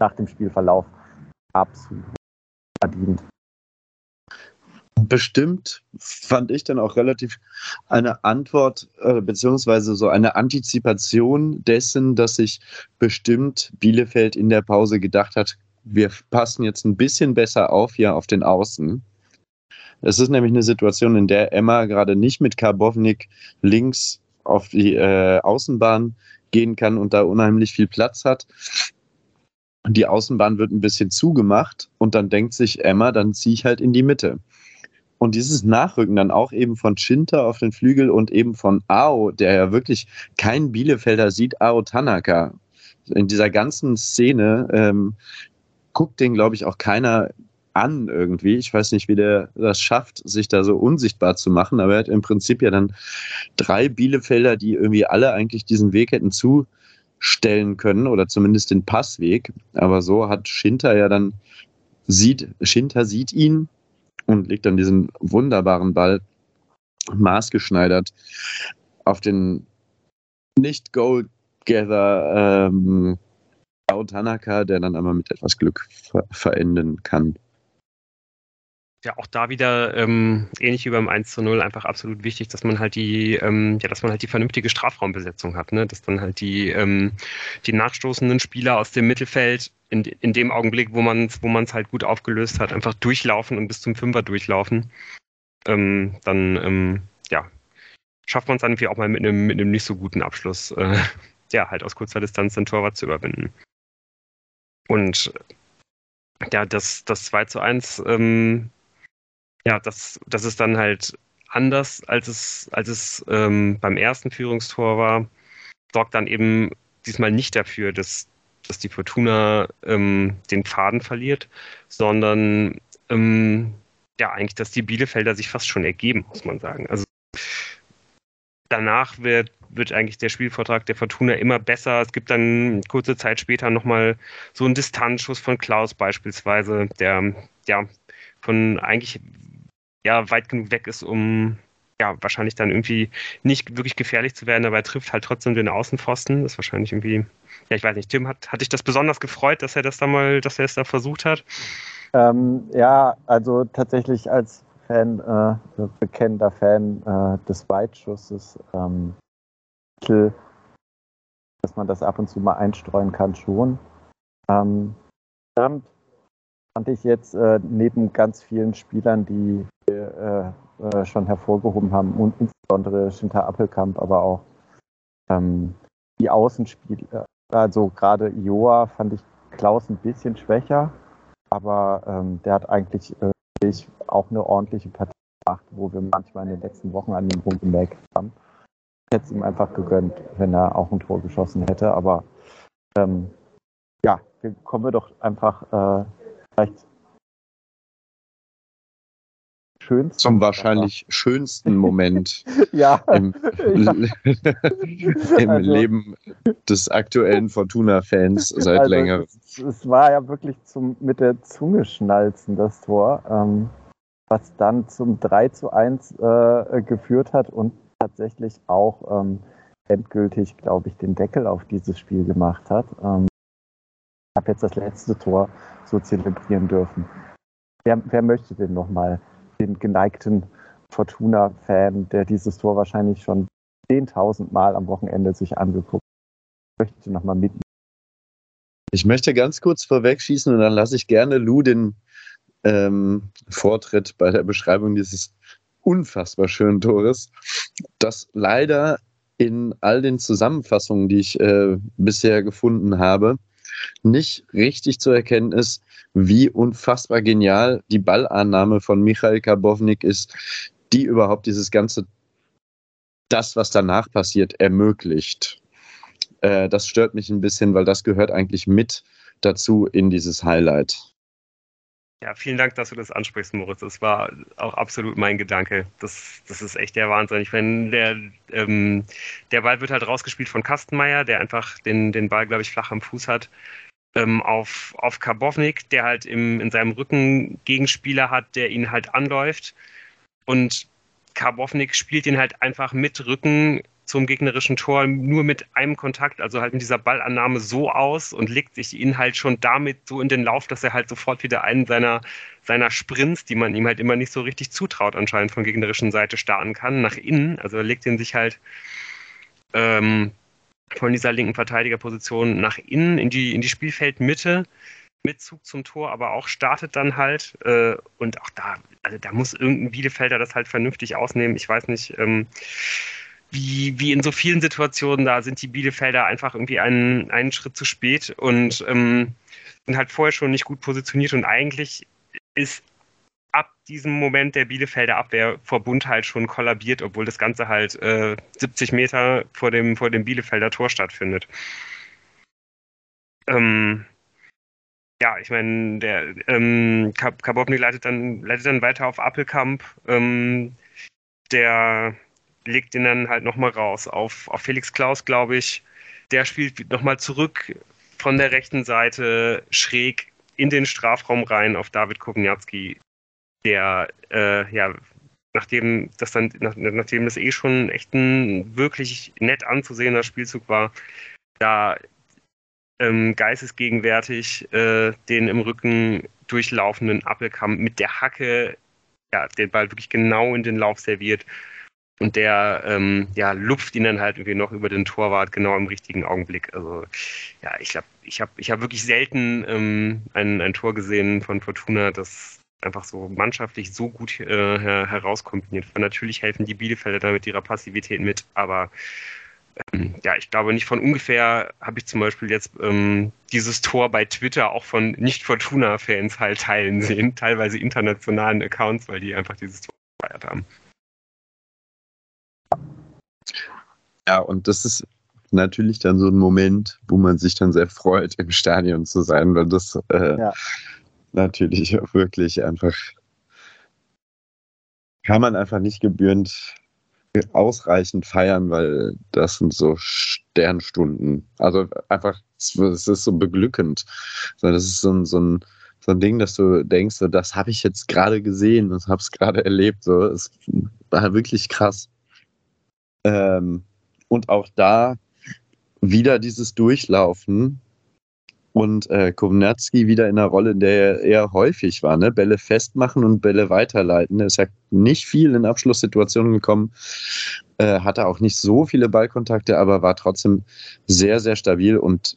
nach dem Spielverlauf absolut verdient. Bestimmt fand ich dann auch relativ eine Antwort äh, beziehungsweise so eine Antizipation dessen, dass sich bestimmt Bielefeld in der Pause gedacht hat, wir passen jetzt ein bisschen besser auf hier auf den Außen. Es ist nämlich eine Situation, in der Emma gerade nicht mit Karbovnik links auf die äh, Außenbahn gehen kann und da unheimlich viel Platz hat. Die Außenbahn wird ein bisschen zugemacht und dann denkt sich Emma, dann ziehe ich halt in die Mitte. Und dieses Nachrücken dann auch eben von Schinter auf den Flügel und eben von Ao, der ja wirklich kein Bielefelder sieht, Ao Tanaka. In dieser ganzen Szene ähm, guckt den, glaube ich, auch keiner an irgendwie. Ich weiß nicht, wie der das schafft, sich da so unsichtbar zu machen, aber er hat im Prinzip ja dann drei Bielefelder, die irgendwie alle eigentlich diesen Weg hätten zustellen können oder zumindest den Passweg. Aber so hat Schinter ja dann sieht, Schinter sieht ihn und legt dann diesen wunderbaren Ball maßgeschneidert auf den nicht Goalgather ähm, Tanaka, der dann einmal mit etwas Glück ver verenden kann ja auch da wieder ähm, ähnlich wie beim 1 zu 0 einfach absolut wichtig, dass man halt die, ähm, ja, dass man halt die vernünftige Strafraumbesetzung hat, ne? Dass dann halt die, ähm, die nachstoßenden Spieler aus dem Mittelfeld in, in dem Augenblick, wo man es wo halt gut aufgelöst hat, einfach durchlaufen und bis zum Fünfer durchlaufen. Ähm, dann ähm, ja, schafft man es dann irgendwie auch mal mit einem, mit nicht so guten Abschluss, äh, ja, halt aus kurzer Distanz den Torwart zu überwinden. Und ja, das, das 2 zu 1 ähm, ja, das, das ist dann halt anders, als es, als es ähm, beim ersten Führungstor war. Sorgt dann eben diesmal nicht dafür, dass, dass die Fortuna ähm, den Faden verliert, sondern ähm, ja, eigentlich, dass die Bielefelder sich fast schon ergeben, muss man sagen. Also danach wird, wird eigentlich der Spielvortrag der Fortuna immer besser. Es gibt dann kurze Zeit später nochmal so einen Distanzschuss von Klaus beispielsweise, der ja von eigentlich ja weit genug weg ist, um ja wahrscheinlich dann irgendwie nicht wirklich gefährlich zu werden, aber er trifft halt trotzdem den Außenpfosten. Das ist wahrscheinlich irgendwie, ja, ich weiß nicht, Tim, hat, hat dich das besonders gefreut, dass er das da mal, dass er es da versucht hat? Ähm, ja, also tatsächlich als Fan, äh, bekennender Fan äh, des Weitschusses, ähm, dass man das ab und zu mal einstreuen kann, schon. Ähm, fand ich jetzt äh, neben ganz vielen Spielern, die äh, äh, schon hervorgehoben haben, und insbesondere Shinta Appelkamp, aber auch ähm, die Außenspieler, also gerade Ioa fand ich Klaus ein bisschen schwächer, aber ähm, der hat eigentlich äh, auch eine ordentliche Partie gemacht, wo wir manchmal in den letzten Wochen an ihm rumgemerkt haben. Ich hätte es ihm einfach gegönnt, wenn er auch ein Tor geschossen hätte, aber ähm, ja, kommen wir doch einfach äh, vielleicht schönsten. Zum wahrscheinlich schönsten Moment <laughs> ja. im, <laughs> ja. <laughs> im also, Leben des aktuellen Fortuna-Fans seit also längerem. Es, es, war ja wirklich zum, mit der Zunge schnalzen, das Tor, ähm, was dann zum 3 zu 1 äh, geführt hat und tatsächlich auch ähm, endgültig, glaube ich, den Deckel auf dieses Spiel gemacht hat. Ähm, habe jetzt das letzte Tor so zelebrieren dürfen. Wer, wer möchte denn nochmal den geneigten Fortuna-Fan, der dieses Tor wahrscheinlich schon 10.000 Mal am Wochenende sich angeguckt hat, möchte nochmal mit. Ich möchte ganz kurz vorwegschießen und dann lasse ich gerne Lou den ähm, Vortritt bei der Beschreibung dieses unfassbar schönen Tores, das leider in all den Zusammenfassungen, die ich äh, bisher gefunden habe, nicht richtig zu erkennen ist, wie unfassbar genial die Ballannahme von Michael Karbovnik ist, die überhaupt dieses ganze, das, was danach passiert, ermöglicht. Äh, das stört mich ein bisschen, weil das gehört eigentlich mit dazu in dieses Highlight. Ja, vielen Dank, dass du das ansprichst, Moritz. Das war auch absolut mein Gedanke. Das, das ist echt der Wahnsinn. Ich meine, der, ähm, der Ball wird halt rausgespielt von Kastenmeier, der einfach den, den Ball, glaube ich, flach am Fuß hat ähm, auf, auf Karbovnik, der halt im, in seinem Rücken Gegenspieler hat, der ihn halt anläuft. Und Karbovnik spielt ihn halt einfach mit Rücken zum gegnerischen Tor nur mit einem Kontakt, also halt mit dieser Ballannahme so aus und legt sich ihn halt schon damit so in den Lauf, dass er halt sofort wieder einen seiner, seiner Sprints, die man ihm halt immer nicht so richtig zutraut, anscheinend von gegnerischen Seite starten kann, nach innen. Also er legt ihn sich halt ähm, von dieser linken Verteidigerposition nach innen in die, in die Spielfeldmitte mit Zug zum Tor, aber auch startet dann halt äh, und auch da, also da muss irgendein Bielefelder das halt vernünftig ausnehmen. Ich weiß nicht, ähm, wie, wie in so vielen Situationen, da sind die Bielefelder einfach irgendwie einen, einen Schritt zu spät und ähm, sind halt vorher schon nicht gut positioniert und eigentlich ist ab diesem Moment der Bielefelder Abwehr vor Bund halt schon kollabiert, obwohl das Ganze halt äh, 70 Meter vor dem, vor dem Bielefelder Tor stattfindet. Ähm, ja, ich meine, der ähm, Kabobny leitet dann, leitet dann weiter auf Appelkamp. Ähm, der legt ihn dann halt nochmal raus auf, auf Felix Klaus, glaube ich. Der spielt nochmal zurück von der rechten Seite schräg in den Strafraum rein auf David Kowniatski, der äh, ja nachdem das dann nach, nachdem das eh schon echt ein wirklich nett anzusehender Spielzug war, da ähm, geistesgegenwärtig äh, den im Rücken durchlaufenden Appelkamp mit der Hacke ja, den Ball wirklich genau in den Lauf serviert und der ähm, ja, lupft ihn dann halt irgendwie noch über den Torwart genau im richtigen Augenblick. Also ja, ich glaube, ich habe ich hab wirklich selten ähm, ein, ein Tor gesehen von Fortuna, das einfach so mannschaftlich so gut äh, herauskombiniert war. Natürlich helfen die Bielefelder da mit ihrer Passivität mit, aber ähm, ja, ich glaube nicht von ungefähr habe ich zum Beispiel jetzt ähm, dieses Tor bei Twitter auch von Nicht-Fortuna-Fans halt teilen sehen, teilweise internationalen Accounts, weil die einfach dieses Tor gefeiert haben. Ja, und das ist natürlich dann so ein Moment, wo man sich dann sehr freut, im Stadion zu sein, weil das äh, ja. natürlich <laughs> wirklich einfach kann man einfach nicht gebührend ausreichend feiern, weil das sind so Sternstunden. Also einfach, es ist so beglückend. Das ist so ein, so ein, so ein Ding, dass du denkst, so, das habe ich jetzt gerade gesehen, das habe ich gerade <laughs> erlebt. So, es war wirklich krass. Ähm, und auch da wieder dieses Durchlaufen und äh, Kovnatski wieder in einer Rolle, in der er eher häufig war. Ne? Bälle festmachen und Bälle weiterleiten. Er ist ja nicht viel in Abschlusssituationen gekommen, äh, hatte auch nicht so viele Ballkontakte, aber war trotzdem sehr, sehr stabil und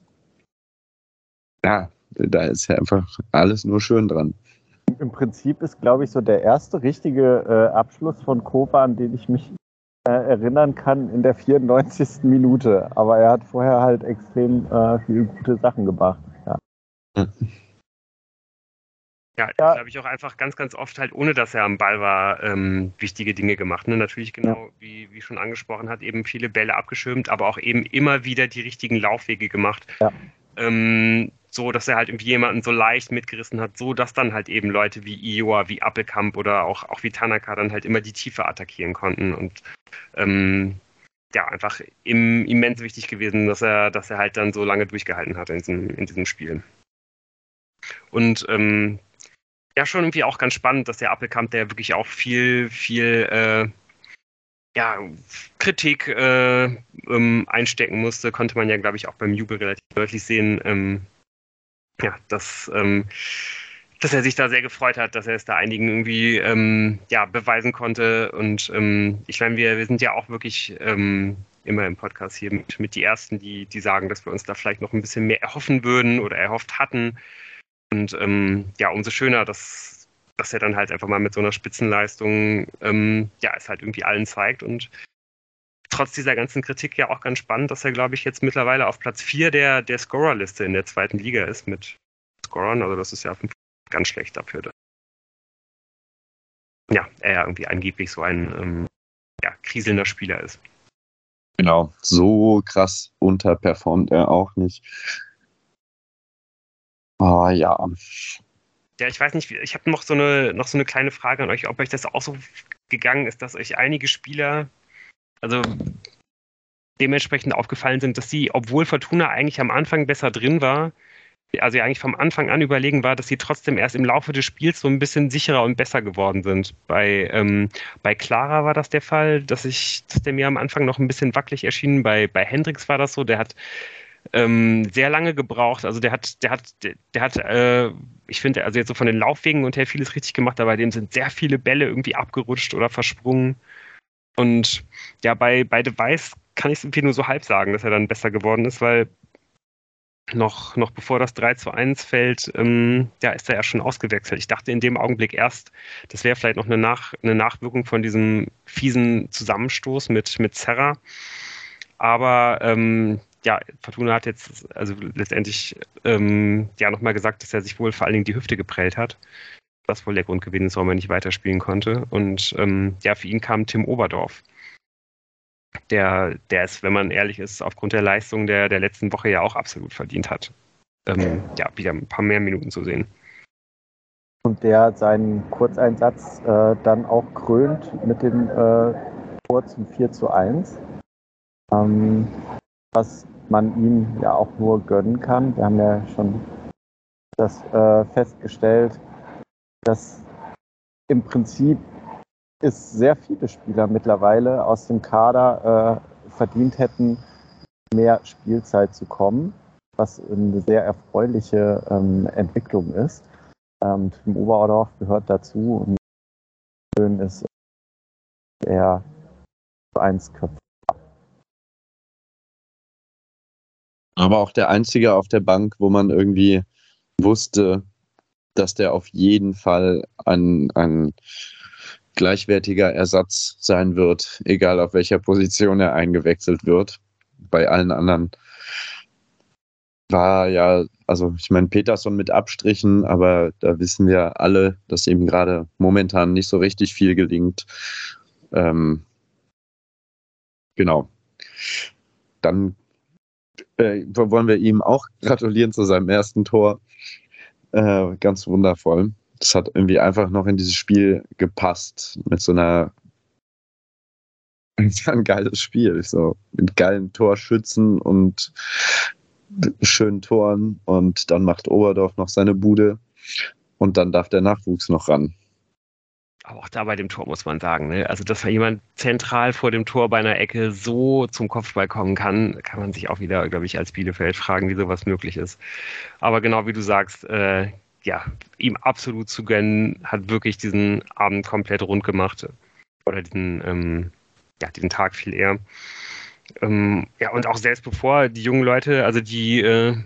ja, da ist ja einfach alles nur schön dran. Im Prinzip ist, glaube ich, so der erste richtige äh, Abschluss von Kova, an den ich mich erinnern kann, in der 94. Minute. Aber er hat vorher halt extrem äh, viele gute Sachen gemacht. Ja. Ja, ja. glaube ich auch einfach ganz, ganz oft halt, ohne dass er am Ball war, ähm, wichtige Dinge gemacht. Ne? Natürlich genau, ja. wie, wie schon angesprochen hat, eben viele Bälle abgeschirmt, aber auch eben immer wieder die richtigen Laufwege gemacht. Ja. Ähm, so, dass er halt irgendwie jemanden so leicht mitgerissen hat, so dass dann halt eben Leute wie Iowa, wie Appelkamp oder auch, auch wie Tanaka dann halt immer die Tiefe attackieren konnten und ähm, ja, einfach im, immens wichtig gewesen, dass er, dass er halt dann so lange durchgehalten hat in diesem, in diesem Spiel. Und ähm, ja, schon irgendwie auch ganz spannend, dass der Appelkamp, der wirklich auch viel, viel äh, ja, Kritik äh, ähm, einstecken musste, konnte man ja, glaube ich, auch beim Jubel relativ deutlich sehen, ähm, ja, dass, ähm, dass er sich da sehr gefreut hat, dass er es da einigen irgendwie ähm, ja, beweisen konnte. Und ähm, ich meine, wir, wir sind ja auch wirklich ähm, immer im Podcast hier mit, mit die Ersten, die, die sagen, dass wir uns da vielleicht noch ein bisschen mehr erhoffen würden oder erhofft hatten. Und ähm, ja, umso schöner, dass, dass er dann halt einfach mal mit so einer Spitzenleistung ähm, ja, es halt irgendwie allen zeigt und trotz dieser ganzen Kritik ja auch ganz spannend, dass er, glaube ich, jetzt mittlerweile auf Platz 4 der, der Scorerliste in der zweiten Liga ist mit Scorern. Also das ist ja ganz schlecht dafür. Ja, er ja irgendwie angeblich so ein ähm, ja, kriselnder Spieler ist. Genau, so krass unterperformt er auch nicht. Aber ja. Ja, ich weiß nicht, ich habe noch so eine noch so eine kleine Frage an euch, ob euch das auch so gegangen ist, dass euch einige Spieler also dementsprechend aufgefallen sind, dass sie, obwohl Fortuna eigentlich am Anfang besser drin war, also eigentlich vom Anfang an überlegen war, dass sie trotzdem erst im Laufe des Spiels so ein bisschen sicherer und besser geworden sind. Bei, ähm, bei Clara war das der Fall, dass ich, dass der mir am Anfang noch ein bisschen wackelig erschien. Bei, bei Hendrix war das so, der hat ähm, sehr lange gebraucht. Also der hat, der hat, der, der hat, äh, ich finde, also jetzt so von den Laufwegen und her vieles richtig gemacht, aber bei dem sind sehr viele Bälle irgendwie abgerutscht oder versprungen. Und ja, bei, bei Device kann ich es irgendwie nur so halb sagen, dass er dann besser geworden ist, weil noch, noch bevor das 3 zu 1 fällt, ähm, ja, ist er ja schon ausgewechselt. Ich dachte in dem Augenblick erst, das wäre vielleicht noch eine, Nach, eine Nachwirkung von diesem fiesen Zusammenstoß mit, mit Serra. Aber ähm, ja, Fortuna hat jetzt also letztendlich ähm, ja nochmal gesagt, dass er sich wohl vor allen Dingen die Hüfte geprellt hat. Das wohl der Grund gewesen ist, warum er nicht weiterspielen konnte. Und ähm, ja, für ihn kam Tim Oberdorf der, der es, wenn man ehrlich ist, aufgrund der Leistung der, der letzten Woche ja auch absolut verdient hat, ähm, ja, wieder ein paar mehr Minuten zu sehen. Und der seinen Kurzeinsatz äh, dann auch krönt mit dem äh, Tor zum 4 zu 1, ähm, was man ihm ja auch nur gönnen kann. Wir haben ja schon das äh, festgestellt, dass im Prinzip es sehr viele Spieler mittlerweile aus dem Kader äh, verdient hätten, mehr Spielzeit zu kommen, was eine sehr erfreuliche ähm, Entwicklung ist. Ähm, Tim Oberdorf gehört dazu und schön ist er eins Köpfe. Aber auch der einzige auf der Bank, wo man irgendwie wusste, dass der auf jeden Fall ein, ein gleichwertiger Ersatz sein wird, egal auf welcher Position er eingewechselt wird. Bei allen anderen war ja, also ich meine, Peterson mit Abstrichen, aber da wissen wir alle, dass ihm gerade momentan nicht so richtig viel gelingt. Ähm, genau. Dann äh, wollen wir ihm auch gratulieren zu seinem ersten Tor. Äh, ganz wundervoll das hat irgendwie einfach noch in dieses Spiel gepasst mit so einer <laughs> ein geiles Spiel, so mit geilen Torschützen und schönen Toren und dann macht Oberdorf noch seine Bude und dann darf der Nachwuchs noch ran. Aber auch da bei dem Tor muss man sagen, ne? also dass da jemand zentral vor dem Tor bei einer Ecke so zum Kopfball kommen kann, kann man sich auch wieder, glaube ich, als Bielefeld fragen, wie sowas möglich ist. Aber genau wie du sagst, äh, ja, ihm absolut zu gönnen, hat wirklich diesen Abend komplett rund gemacht. Oder diesen, ähm, ja, diesen Tag viel eher. Ähm, ja, und auch selbst bevor die jungen Leute, also die, äh,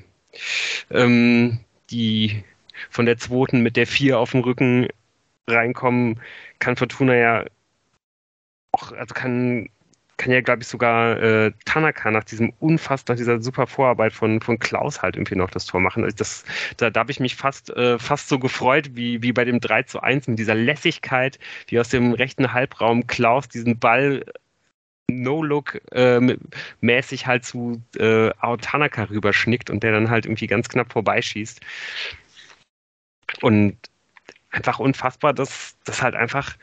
ähm, die von der zweiten mit der vier auf dem Rücken reinkommen, kann Fortuna ja auch, also kann kann ja, glaube ich, sogar äh, Tanaka nach diesem unfassbar, dieser super Vorarbeit von, von Klaus halt irgendwie noch das Tor machen. Also das, da, da habe ich mich fast, äh, fast so gefreut, wie, wie bei dem 3 zu 1 mit dieser Lässigkeit, wie aus dem rechten Halbraum Klaus diesen Ball No-Look äh, mäßig halt zu äh, Tanaka rüberschnickt und der dann halt irgendwie ganz knapp vorbeischießt. Und einfach unfassbar, dass das halt einfach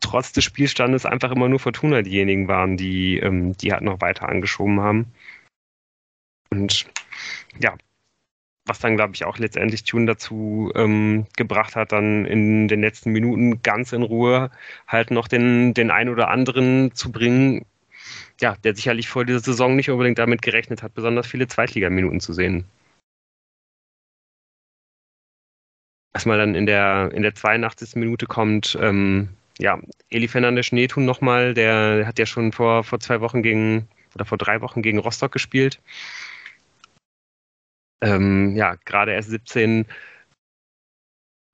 trotz des Spielstandes einfach immer nur Fortuna diejenigen waren, die, ähm, die halt noch weiter angeschoben haben. Und ja, was dann, glaube ich, auch letztendlich Tune dazu ähm, gebracht hat, dann in den letzten Minuten ganz in Ruhe halt noch den, den einen oder anderen zu bringen, ja, der sicherlich vor dieser Saison nicht unbedingt damit gerechnet hat, besonders viele Zweitligaminuten zu sehen. Erstmal dann in der, in der 82. Minute kommt ähm, ja, Eli Fernandes Schneetun nochmal, der hat ja schon vor, vor zwei Wochen gegen, oder vor drei Wochen gegen Rostock gespielt. Ähm, ja, gerade erst 17,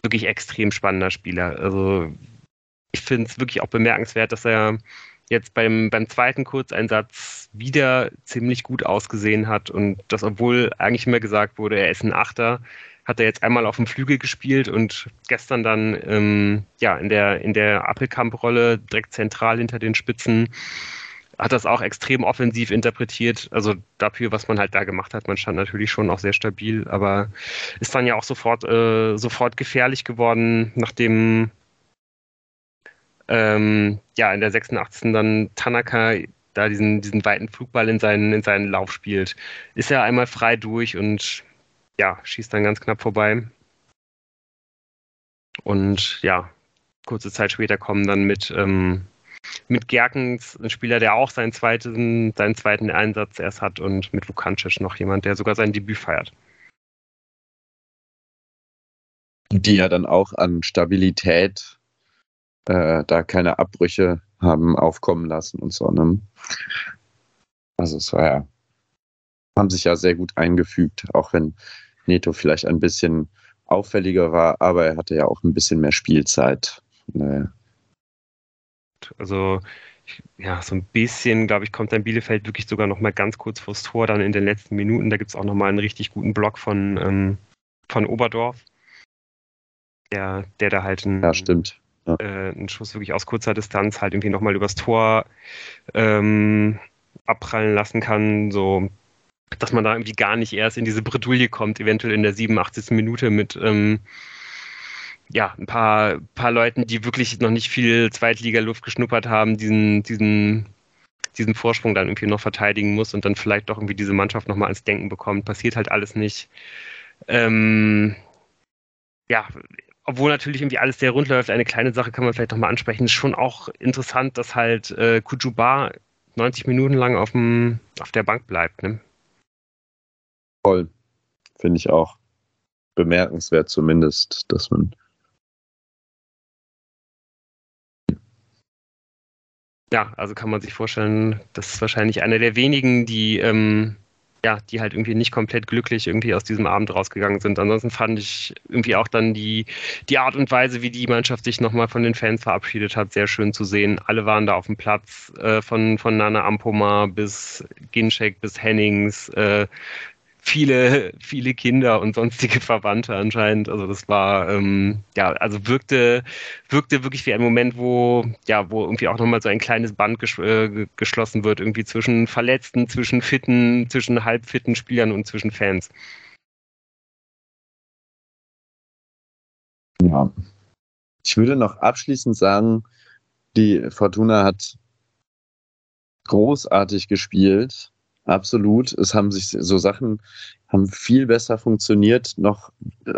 wirklich extrem spannender Spieler. Also ich finde es wirklich auch bemerkenswert, dass er jetzt beim, beim zweiten Kurzeinsatz wieder ziemlich gut ausgesehen hat und das, obwohl eigentlich immer gesagt wurde, er ist ein Achter, hat er jetzt einmal auf dem Flügel gespielt und gestern dann ähm, ja in der in der Appelkamp-Rolle direkt zentral hinter den Spitzen hat das auch extrem offensiv interpretiert. Also dafür, was man halt da gemacht hat, man stand natürlich schon auch sehr stabil, aber ist dann ja auch sofort äh, sofort gefährlich geworden, nachdem ähm, ja in der 86. dann Tanaka da diesen, diesen weiten Flugball in seinen, in seinen Lauf spielt, ist er einmal frei durch und ja, schießt dann ganz knapp vorbei. Und ja, kurze Zeit später kommen dann mit, ähm, mit Gerkens ein Spieler, der auch seinen zweiten, seinen zweiten Einsatz erst hat und mit Vukancic noch jemand, der sogar sein Debüt feiert. Die ja dann auch an Stabilität äh, da keine Abbrüche haben aufkommen lassen und so. Ne? Also es war ja, haben sich ja sehr gut eingefügt, auch wenn Neto vielleicht ein bisschen auffälliger war, aber er hatte ja auch ein bisschen mehr Spielzeit. Naja. Also ja, so ein bisschen, glaube ich, kommt dann Bielefeld wirklich sogar noch mal ganz kurz vors Tor, dann in den letzten Minuten. Da gibt es auch noch mal einen richtig guten Block von, ähm, von Oberdorf, der, der da halt ein, ja, stimmt. Ja. Äh, einen Schuss wirklich aus kurzer Distanz halt irgendwie noch mal übers Tor ähm, abprallen lassen kann. So dass man da irgendwie gar nicht erst in diese Bredouille kommt, eventuell in der 87. Minute mit ähm, ja, ein paar, paar Leuten, die wirklich noch nicht viel Zweitliga-Luft geschnuppert haben, diesen, diesen, diesen Vorsprung dann irgendwie noch verteidigen muss und dann vielleicht doch irgendwie diese Mannschaft nochmal ans Denken bekommt. Passiert halt alles nicht. Ähm, ja, obwohl natürlich irgendwie alles sehr rund läuft, eine kleine Sache kann man vielleicht nochmal ansprechen. Ist schon auch interessant, dass halt äh, Kujuba 90 Minuten lang auf, dem, auf der Bank bleibt. Ne? Voll. Finde ich auch bemerkenswert zumindest, dass man. Ja, also kann man sich vorstellen, das ist wahrscheinlich einer der wenigen, die, ähm, ja, die halt irgendwie nicht komplett glücklich irgendwie aus diesem Abend rausgegangen sind. Ansonsten fand ich irgendwie auch dann die, die Art und Weise, wie die Mannschaft sich nochmal von den Fans verabschiedet hat, sehr schön zu sehen. Alle waren da auf dem Platz, äh, von, von Nana Ampoma bis Ginczek bis Hennings, äh, viele, viele Kinder und sonstige Verwandte anscheinend. Also das war, ähm, ja, also wirkte, wirkte wirklich wie ein Moment, wo, ja, wo irgendwie auch nochmal so ein kleines Band ges äh, geschlossen wird, irgendwie zwischen Verletzten, zwischen fitten, zwischen halbfitten Spielern und zwischen Fans. Ja. Ich würde noch abschließend sagen, die Fortuna hat großartig gespielt Absolut. Es haben sich so Sachen haben viel besser funktioniert. Noch,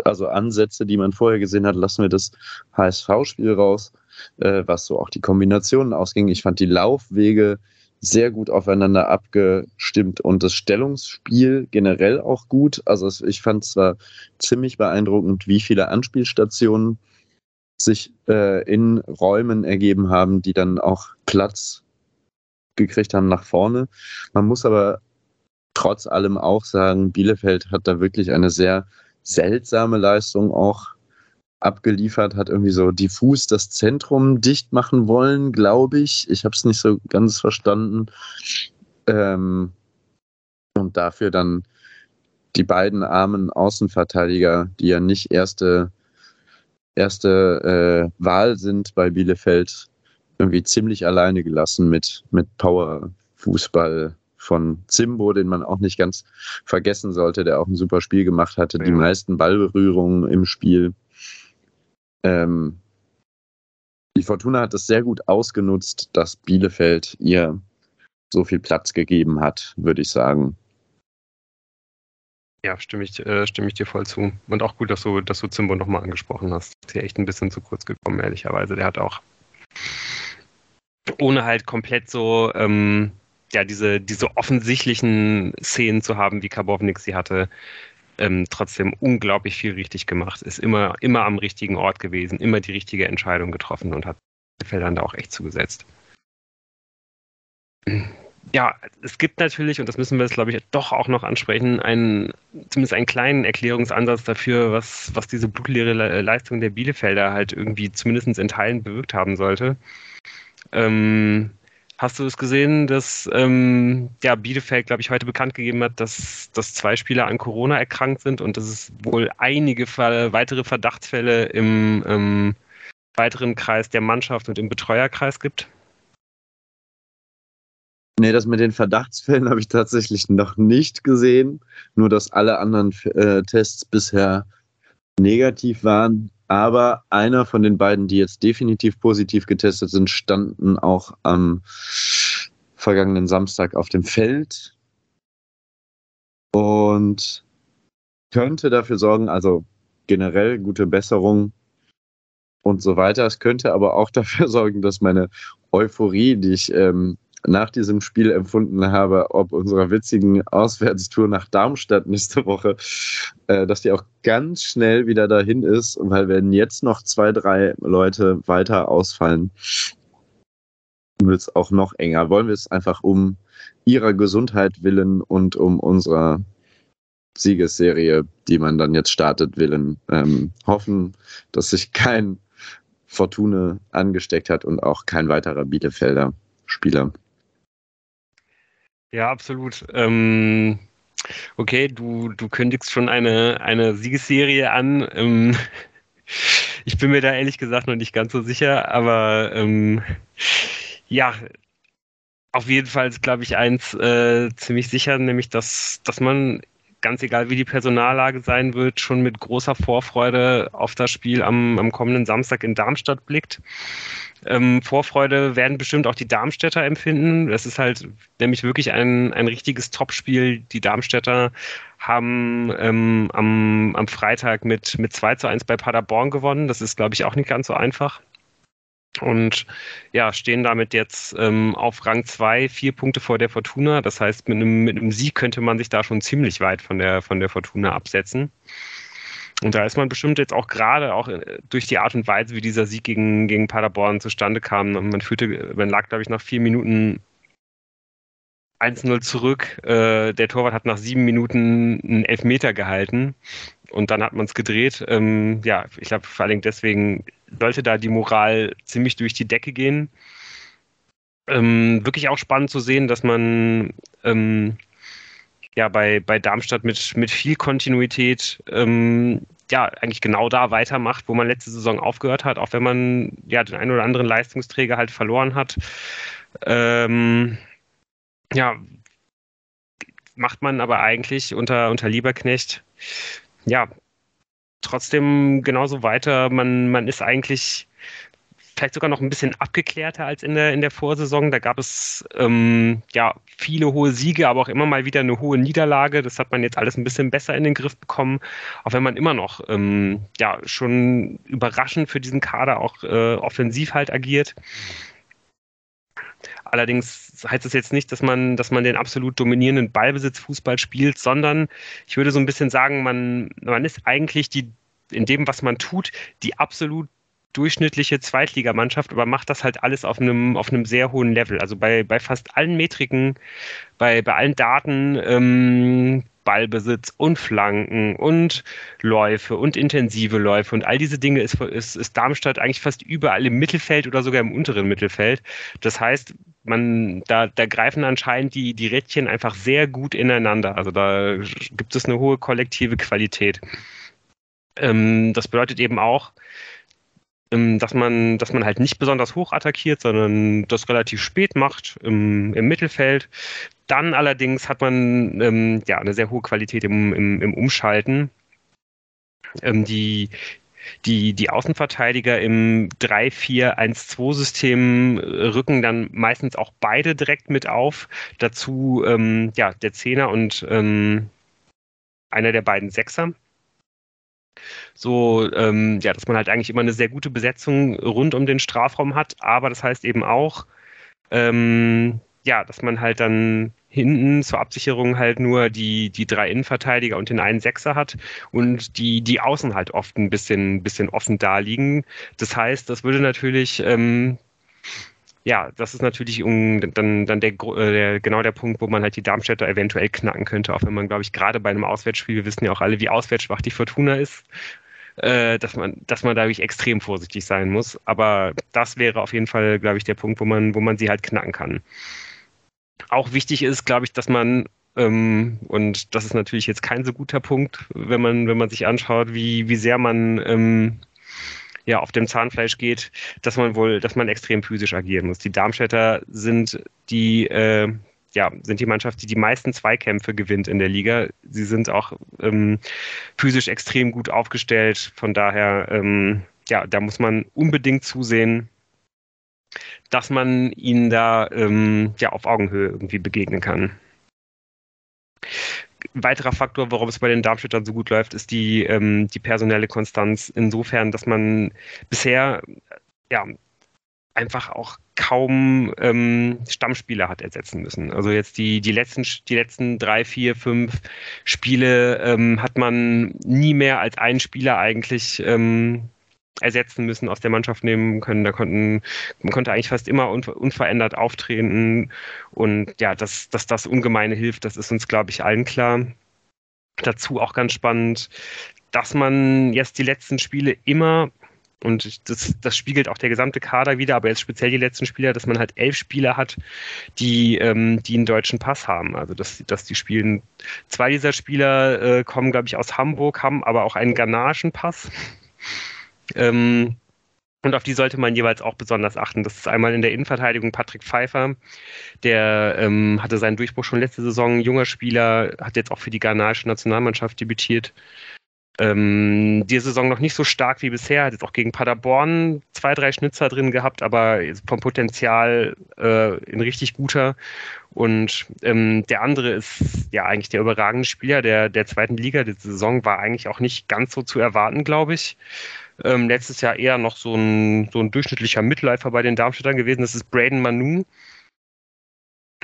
also Ansätze, die man vorher gesehen hat, lassen wir das HSV-Spiel raus, äh, was so auch die Kombinationen ausging. Ich fand die Laufwege sehr gut aufeinander abgestimmt und das Stellungsspiel generell auch gut. Also ich fand zwar ziemlich beeindruckend, wie viele Anspielstationen sich äh, in Räumen ergeben haben, die dann auch Platz gekriegt haben nach vorne. Man muss aber trotz allem auch sagen, Bielefeld hat da wirklich eine sehr seltsame Leistung auch abgeliefert, hat irgendwie so diffus das Zentrum dicht machen wollen, glaube ich. Ich habe es nicht so ganz verstanden. Ähm, und dafür dann die beiden armen Außenverteidiger, die ja nicht erste, erste äh, Wahl sind bei Bielefeld, irgendwie ziemlich alleine gelassen mit, mit Power-Fußball von Zimbo, den man auch nicht ganz vergessen sollte, der auch ein super Spiel gemacht hatte, ja. die meisten Ballberührungen im Spiel. Ähm, die Fortuna hat es sehr gut ausgenutzt, dass Bielefeld ihr so viel Platz gegeben hat, würde ich sagen. Ja, stimme ich, äh, stimme ich dir voll zu. Und auch gut, dass du, dass du Zimbo nochmal angesprochen hast. Ist hier echt ein bisschen zu kurz gekommen, ehrlicherweise. Der hat auch ohne halt komplett so ähm, ja diese diese offensichtlichen Szenen zu haben, wie Karbovnik sie hatte, ähm, trotzdem unglaublich viel richtig gemacht. Ist immer immer am richtigen Ort gewesen, immer die richtige Entscheidung getroffen und hat Feldern da auch echt zugesetzt. Ja, es gibt natürlich, und das müssen wir jetzt, glaube ich, doch auch noch ansprechen, einen, zumindest einen kleinen Erklärungsansatz dafür, was, was diese blutleere Leistung der Bielefelder halt irgendwie zumindest in Teilen bewirkt haben sollte. Ähm, hast du es gesehen, dass ähm, ja, Bielefeld, glaube ich, heute bekannt gegeben hat, dass, dass zwei Spieler an Corona erkrankt sind und dass es wohl einige weitere Verdachtsfälle im ähm, weiteren Kreis der Mannschaft und im Betreuerkreis gibt? Nee, das mit den Verdachtsfällen <laughs> habe ich tatsächlich noch nicht gesehen. Nur, dass alle anderen äh, Tests bisher negativ waren. Aber einer von den beiden, die jetzt definitiv positiv getestet sind, standen auch am vergangenen Samstag auf dem Feld. Und könnte dafür sorgen, also generell gute Besserung und so weiter. Es könnte aber auch <laughs> dafür sorgen, dass meine Euphorie, die ich ähm, nach diesem Spiel empfunden habe, ob unserer witzigen Auswärtstour nach Darmstadt nächste Woche, äh, dass die auch ganz schnell wieder dahin ist, weil wenn jetzt noch zwei, drei Leute weiter ausfallen, wird es auch noch enger. Wollen wir es einfach um ihrer Gesundheit willen und um unserer Siegesserie, die man dann jetzt startet, willen ähm, hoffen, dass sich kein Fortune angesteckt hat und auch kein weiterer Bielefelder Spieler. Ja, absolut. Ähm, okay, du, du kündigst schon eine, eine Siegesserie an. Ähm, <laughs> ich bin mir da ehrlich gesagt noch nicht ganz so sicher, aber ähm, ja, auf jeden Fall ist, glaube ich, eins äh, ziemlich sicher, nämlich dass, dass man ganz egal wie die Personallage sein wird, schon mit großer Vorfreude auf das Spiel am, am kommenden Samstag in Darmstadt blickt. Ähm, Vorfreude werden bestimmt auch die Darmstädter empfinden. Das ist halt nämlich wirklich ein, ein richtiges Topspiel. Die Darmstädter haben ähm, am, am Freitag mit, mit 2 zu 1 bei Paderborn gewonnen. Das ist, glaube ich, auch nicht ganz so einfach und ja, stehen damit jetzt ähm, auf Rang 2, vier Punkte vor der Fortuna. Das heißt, mit einem, mit einem Sieg könnte man sich da schon ziemlich weit von der, von der Fortuna absetzen. Und da ist man bestimmt jetzt auch gerade auch äh, durch die Art und Weise, wie dieser Sieg gegen, gegen Paderborn zustande kam. Man führte, man lag, glaube ich, nach vier Minuten 1-0 zurück. Äh, der Torwart hat nach sieben Minuten einen Elfmeter gehalten und dann hat man es gedreht. Ähm, ja, ich glaube, vor allem deswegen sollte da die Moral ziemlich durch die Decke gehen. Ähm, wirklich auch spannend zu sehen, dass man ähm, ja bei, bei Darmstadt mit, mit viel Kontinuität ähm, ja eigentlich genau da weitermacht, wo man letzte Saison aufgehört hat, auch wenn man ja den einen oder anderen Leistungsträger halt verloren hat. Ähm, ja, macht man aber eigentlich unter, unter Lieberknecht ja, trotzdem genauso weiter. Man, man ist eigentlich vielleicht sogar noch ein bisschen abgeklärter als in der, in der Vorsaison. Da gab es ähm, ja viele hohe Siege, aber auch immer mal wieder eine hohe Niederlage. Das hat man jetzt alles ein bisschen besser in den Griff bekommen, auch wenn man immer noch ähm, ja schon überraschend für diesen Kader auch äh, offensiv halt agiert. Allerdings heißt es jetzt nicht, dass man, dass man den absolut dominierenden Ballbesitzfußball spielt, sondern ich würde so ein bisschen sagen, man, man ist eigentlich die, in dem, was man tut, die absolut durchschnittliche Zweitligamannschaft, aber macht das halt alles auf einem, auf einem sehr hohen Level. Also bei, bei fast allen Metriken, bei, bei allen Daten ähm, Ballbesitz und Flanken und Läufe und intensive Läufe und all diese Dinge ist, ist, ist Darmstadt eigentlich fast überall im Mittelfeld oder sogar im unteren Mittelfeld. Das heißt, man, da, da greifen anscheinend die, die Rädchen einfach sehr gut ineinander. Also da gibt es eine hohe kollektive Qualität. Ähm, das bedeutet eben auch, ähm, dass man, dass man halt nicht besonders hoch attackiert, sondern das relativ spät macht im, im Mittelfeld. Dann allerdings hat man ähm, ja eine sehr hohe Qualität im, im, im Umschalten. Ähm, die, die, die Außenverteidiger im 3-4-1-2-System rücken dann meistens auch beide direkt mit auf. Dazu ähm, ja, der Zehner und ähm, einer der beiden Sechser. So, ähm, ja, dass man halt eigentlich immer eine sehr gute Besetzung rund um den Strafraum hat, aber das heißt eben auch, ähm, ja, dass man halt dann hinten zur Absicherung halt nur die, die drei Innenverteidiger und den einen Sechser hat und die, die Außen halt oft ein bisschen, bisschen offen da liegen. Das heißt, das würde natürlich, ähm, ja, das ist natürlich um, dann, dann der, äh, der, genau der Punkt, wo man halt die Darmstädter eventuell knacken könnte, auch wenn man, glaube ich, gerade bei einem Auswärtsspiel, wir wissen ja auch alle, wie auswärtsschwach die Fortuna ist, äh, dass man, dass man da wirklich extrem vorsichtig sein muss. Aber das wäre auf jeden Fall, glaube ich, der Punkt, wo man, wo man sie halt knacken kann auch wichtig ist, glaube ich, dass man ähm, und das ist natürlich jetzt kein so guter Punkt, wenn man, wenn man sich anschaut, wie, wie sehr man ähm, ja auf dem Zahnfleisch geht, dass man wohl, dass man extrem physisch agieren muss. Die Darmstädter sind die äh, ja, sind die Mannschaft, die die meisten Zweikämpfe gewinnt in der Liga. Sie sind auch ähm, physisch extrem gut aufgestellt. Von daher, ähm, ja, da muss man unbedingt zusehen, dass man ihnen da ähm, ja auf Augenhöhe irgendwie begegnen kann. weiterer Faktor, warum es bei den Darmstädtern so gut läuft, ist die, ähm, die personelle Konstanz. Insofern, dass man bisher ja einfach auch kaum ähm, Stammspieler hat ersetzen müssen. Also jetzt die, die, letzten, die letzten drei, vier, fünf Spiele ähm, hat man nie mehr als einen Spieler eigentlich ähm, ersetzen müssen, aus der Mannschaft nehmen können. Da konnten, man konnte eigentlich fast immer unverändert auftreten. Und ja, dass, dass das ungemeine hilft, das ist uns, glaube ich, allen klar. Dazu auch ganz spannend, dass man jetzt die letzten Spiele immer und das, das spiegelt auch der gesamte Kader wieder, aber jetzt speziell die letzten Spieler, dass man halt elf Spieler hat, die, ähm, die einen deutschen Pass haben. Also dass, dass die spielen. Zwei dieser Spieler äh, kommen, glaube ich, aus Hamburg, haben aber auch einen ghanaischen Pass. Ähm, und auf die sollte man jeweils auch besonders achten. Das ist einmal in der Innenverteidigung Patrick Pfeiffer, der ähm, hatte seinen Durchbruch schon letzte Saison, junger Spieler, hat jetzt auch für die ghanaische Nationalmannschaft debütiert. Ähm, die Saison noch nicht so stark wie bisher, hat jetzt auch gegen Paderborn zwei, drei Schnitzer drin gehabt, aber vom Potenzial äh, ein richtig guter. Und ähm, der andere ist ja eigentlich der überragende Spieler der, der zweiten Liga. Die Saison war eigentlich auch nicht ganz so zu erwarten, glaube ich. Ähm, letztes Jahr eher noch so ein, so ein durchschnittlicher Mitläufer bei den Darmstädtern gewesen. Das ist Braden Manu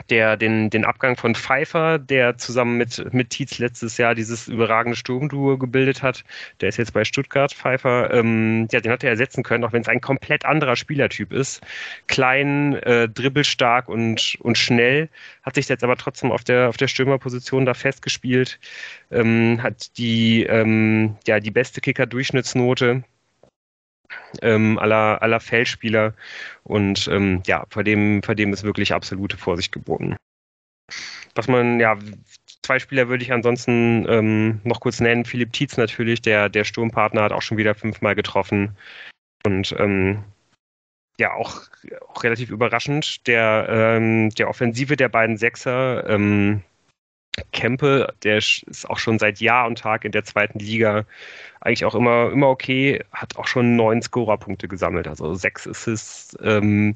der den, den Abgang von Pfeiffer, der zusammen mit, mit Tietz letztes Jahr dieses überragende Sturmduo gebildet hat, der ist jetzt bei Stuttgart, Pfeiffer, ähm, ja, den hat er ersetzen können, auch wenn es ein komplett anderer Spielertyp ist. Klein, äh, dribbelstark und, und schnell, hat sich jetzt aber trotzdem auf der, auf der Stürmerposition da festgespielt, ähm, hat die, ähm, ja, die beste Kicker-Durchschnittsnote ähm, aller, aller Feldspieler. Und ähm, ja, vor dem, vor dem ist wirklich absolute Vorsicht geboten. Was man, ja, zwei Spieler würde ich ansonsten ähm, noch kurz nennen. Philipp Tietz natürlich, der, der Sturmpartner, hat auch schon wieder fünfmal getroffen. Und ähm, ja, auch, auch relativ überraschend. Der, ähm, der Offensive der beiden Sechser, ähm, Kempe, der ist auch schon seit Jahr und Tag in der zweiten Liga eigentlich auch immer, immer okay, hat auch schon neun Scorerpunkte gesammelt, also sechs Assists. Ähm,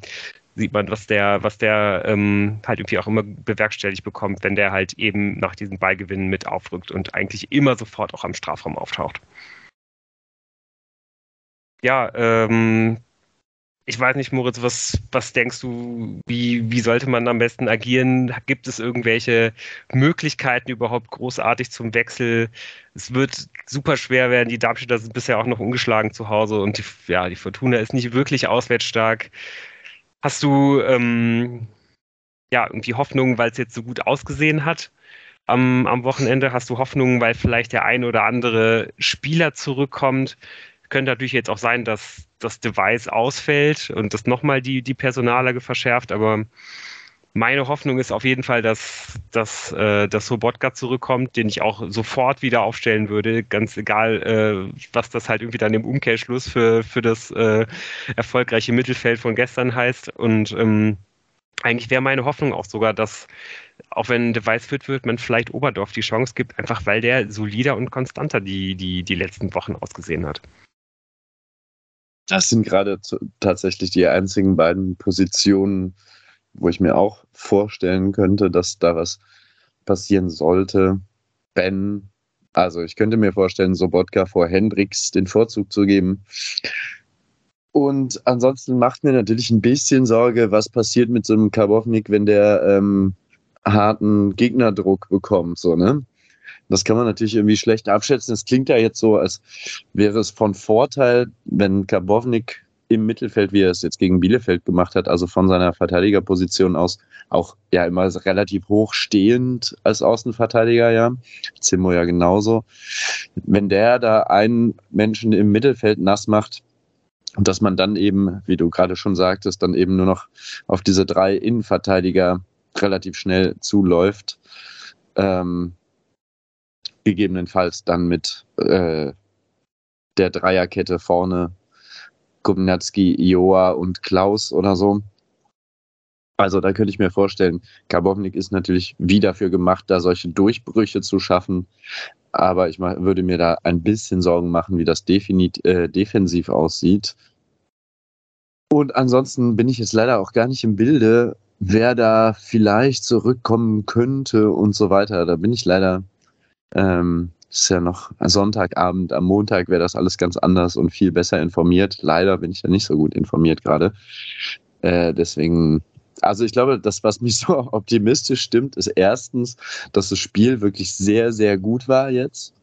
sieht man, was der, was der ähm, halt irgendwie auch immer bewerkstelligt bekommt, wenn der halt eben nach diesen Ballgewinnen mit aufrückt und eigentlich immer sofort auch am Strafraum auftaucht. Ja, ähm, ich weiß nicht, Moritz, was, was denkst du, wie, wie sollte man am besten agieren? Gibt es irgendwelche Möglichkeiten überhaupt großartig zum Wechsel? Es wird super schwer werden. Die Darmstädter sind bisher auch noch ungeschlagen zu Hause und die, ja, die Fortuna ist nicht wirklich auswärtsstark. Hast du ähm, ja irgendwie Hoffnung, weil es jetzt so gut ausgesehen hat? Am, am Wochenende hast du Hoffnung, weil vielleicht der ein oder andere Spieler zurückkommt, könnte natürlich jetzt auch sein, dass das Device ausfällt und das nochmal die, die Personallage verschärft, aber meine Hoffnung ist auf jeden Fall, dass, dass, äh, dass Sobotka zurückkommt, den ich auch sofort wieder aufstellen würde, ganz egal, äh, was das halt irgendwie dann im Umkehrschluss für, für das äh, erfolgreiche Mittelfeld von gestern heißt. Und ähm, eigentlich wäre meine Hoffnung auch sogar, dass, auch wenn Device fit wird, man vielleicht Oberdorf die Chance gibt, einfach weil der solider und konstanter die, die, die letzten Wochen ausgesehen hat. Das sind gerade tatsächlich die einzigen beiden Positionen, wo ich mir auch vorstellen könnte, dass da was passieren sollte. Ben, also ich könnte mir vorstellen, Sobotka vor Hendricks den Vorzug zu geben. Und ansonsten macht mir natürlich ein bisschen Sorge, was passiert mit so einem Karbovnik, wenn der ähm, harten Gegnerdruck bekommt, so, ne? Das kann man natürlich irgendwie schlecht abschätzen. Es klingt ja jetzt so, als wäre es von Vorteil, wenn Karbovnik im Mittelfeld, wie er es jetzt gegen Bielefeld gemacht hat, also von seiner Verteidigerposition aus, auch ja immer relativ hoch stehend als Außenverteidiger, ja. Zimmo ja genauso. Wenn der da einen Menschen im Mittelfeld nass macht, und dass man dann eben, wie du gerade schon sagtest, dann eben nur noch auf diese drei Innenverteidiger relativ schnell zuläuft, ähm, gegebenenfalls dann mit äh, der Dreierkette vorne Kubnatski, Joa und Klaus oder so. Also da könnte ich mir vorstellen, Karbovnik ist natürlich wie dafür gemacht, da solche Durchbrüche zu schaffen. Aber ich würde mir da ein bisschen Sorgen machen, wie das definit, äh, defensiv aussieht. Und ansonsten bin ich jetzt leider auch gar nicht im Bilde, wer da vielleicht zurückkommen könnte und so weiter. Da bin ich leider Ähm, ist ja noch Sonntagabend, am Montag wäre das alles ganz anders und viel besser informiert. Leider bin ich ja nicht so gut informiert gerade. Äh, deswegen, also ich glaube, das, was mich <laughs> so optimistisch stimmt, ist erstens, dass das Spiel wirklich sehr, sehr gut war jetzt.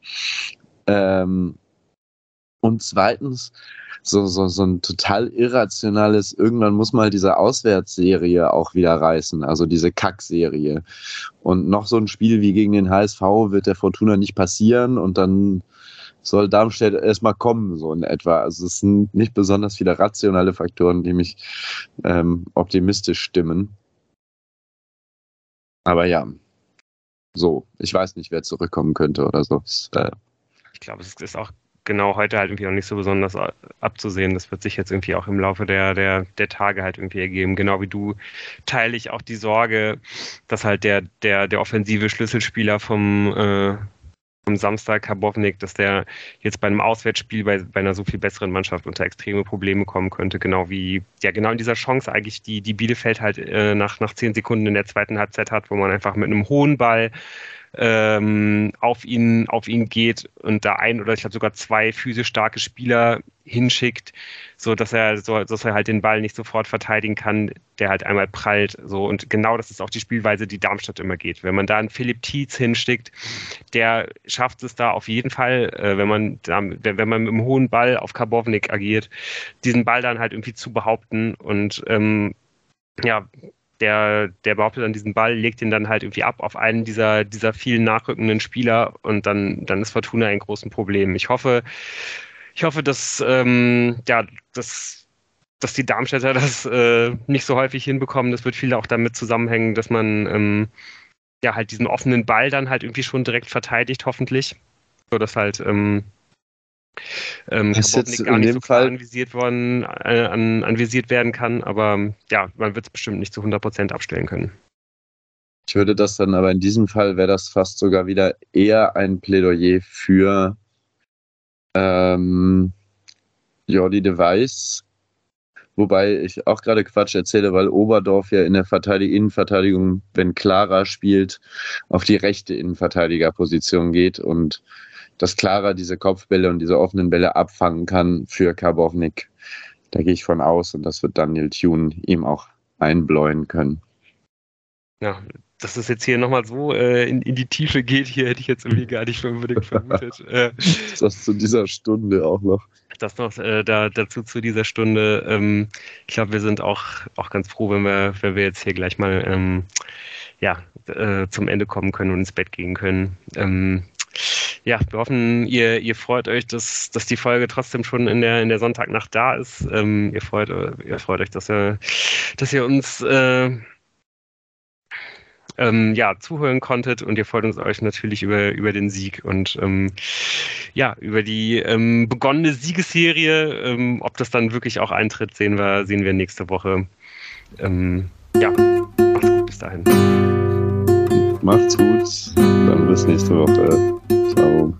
Ähm, und zweitens, so, so, so ein total irrationales, irgendwann muss mal diese Auswärtsserie auch wieder reißen, also diese Kackserie. Und noch so ein Spiel wie gegen den HSV wird der Fortuna nicht passieren und dann soll Darmstadt erstmal kommen, so in etwa. Also es sind nicht besonders viele rationale Faktoren, die mich ähm, optimistisch stimmen. Aber ja, so, ich weiß nicht, wer zurückkommen könnte oder so. Ich glaube, es ist auch genau heute halt irgendwie auch nicht so besonders abzusehen. Das wird sich jetzt irgendwie auch im Laufe der, der, der Tage halt irgendwie ergeben. Genau wie du teile ich auch die Sorge, dass halt der, der, der offensive Schlüsselspieler vom, äh, vom Samstag, Karbovnik, dass der jetzt bei einem Auswärtsspiel bei, bei einer so viel besseren Mannschaft unter extreme Probleme kommen könnte. Genau wie, ja, genau in dieser Chance eigentlich, die, die Bielefeld halt äh, nach, nach zehn Sekunden in der zweiten Halbzeit hat, wo man einfach mit einem hohen Ball ähm, auf ihn auf ihn geht und da ein oder ich glaube sogar zwei physisch starke Spieler hinschickt, so dass er so dass er halt den Ball nicht sofort verteidigen kann, der halt einmal prallt so und genau das ist auch die Spielweise, die Darmstadt immer geht. Wenn man da einen Philipp Tietz hinschickt, der schafft es da auf jeden Fall, äh, wenn man da, wenn man mit einem hohen Ball auf Karbovnik agiert, diesen Ball dann halt irgendwie zu behaupten und ähm, ja, der, der behauptet dann diesen Ball, legt ihn dann halt irgendwie ab auf einen dieser, dieser vielen nachrückenden Spieler und dann, dann ist Fortuna ein großes Problem. Ich hoffe, ich hoffe, dass, ähm, ja, dass, dass die Darmstädter <laughs> das äh, nicht so häufig hinbekommen. Das wird viel auch damit zusammenhängen, dass man ähm, ja halt diesen offenen Ball dann halt irgendwie schon direkt verteidigt, hoffentlich. So dass halt ähm, ähm, ist jetzt gar nicht so Fall anvisiert worden, äh, an, anvisiert werden kann, aber ja, man wird es bestimmt nicht zu 100% abstellen können. Ich würde das dann aber in diesem Fall wäre das fast sogar wieder eher ein Plädoyer für ähm, Jordi de Weiss, wobei ich auch gerade Quatsch erzähle, weil Oberdorf ja in der Verteidig Innenverteidigung, wenn Clara spielt, auf die rechte Innenverteidigerposition geht und dass Clara diese Kopfbälle und diese offenen Bälle abfangen kann für Karbovnik. Da gehe ich von aus und das wird Daniel Thune ihm auch einbläuen können. Ja, dass es jetzt hier nochmal so äh, in, in, die Tiefe geht, hier hätte ich jetzt irgendwie gar nicht unbedingt vermutet. <laughs> äh, das zu dieser Stunde auch noch. Das noch äh, da, dazu zu dieser Stunde. Ähm, ich glaube, wir sind auch, auch ganz froh, wenn wir, wenn wir jetzt hier gleich mal ähm, ja, äh, zum Ende kommen können und ins Bett gehen können. Ähm, ja, wir hoffen, ihr, ihr freut euch, dass, dass die Folge trotzdem schon in der, in der Sonntagnacht da ist. Ähm, ihr, freut, ihr freut euch, dass ihr, dass ihr uns äh, ähm, ja, zuhören konntet und ihr freut uns euch natürlich über, über den Sieg und ähm, ja, über die ähm, begonnene Siegesserie. Ähm, ob das dann wirklich auch eintritt, sehen wir, sehen wir nächste Woche. Ähm, ja, macht's gut bis dahin. Macht's gut, dann bis nächste Woche. Ciao.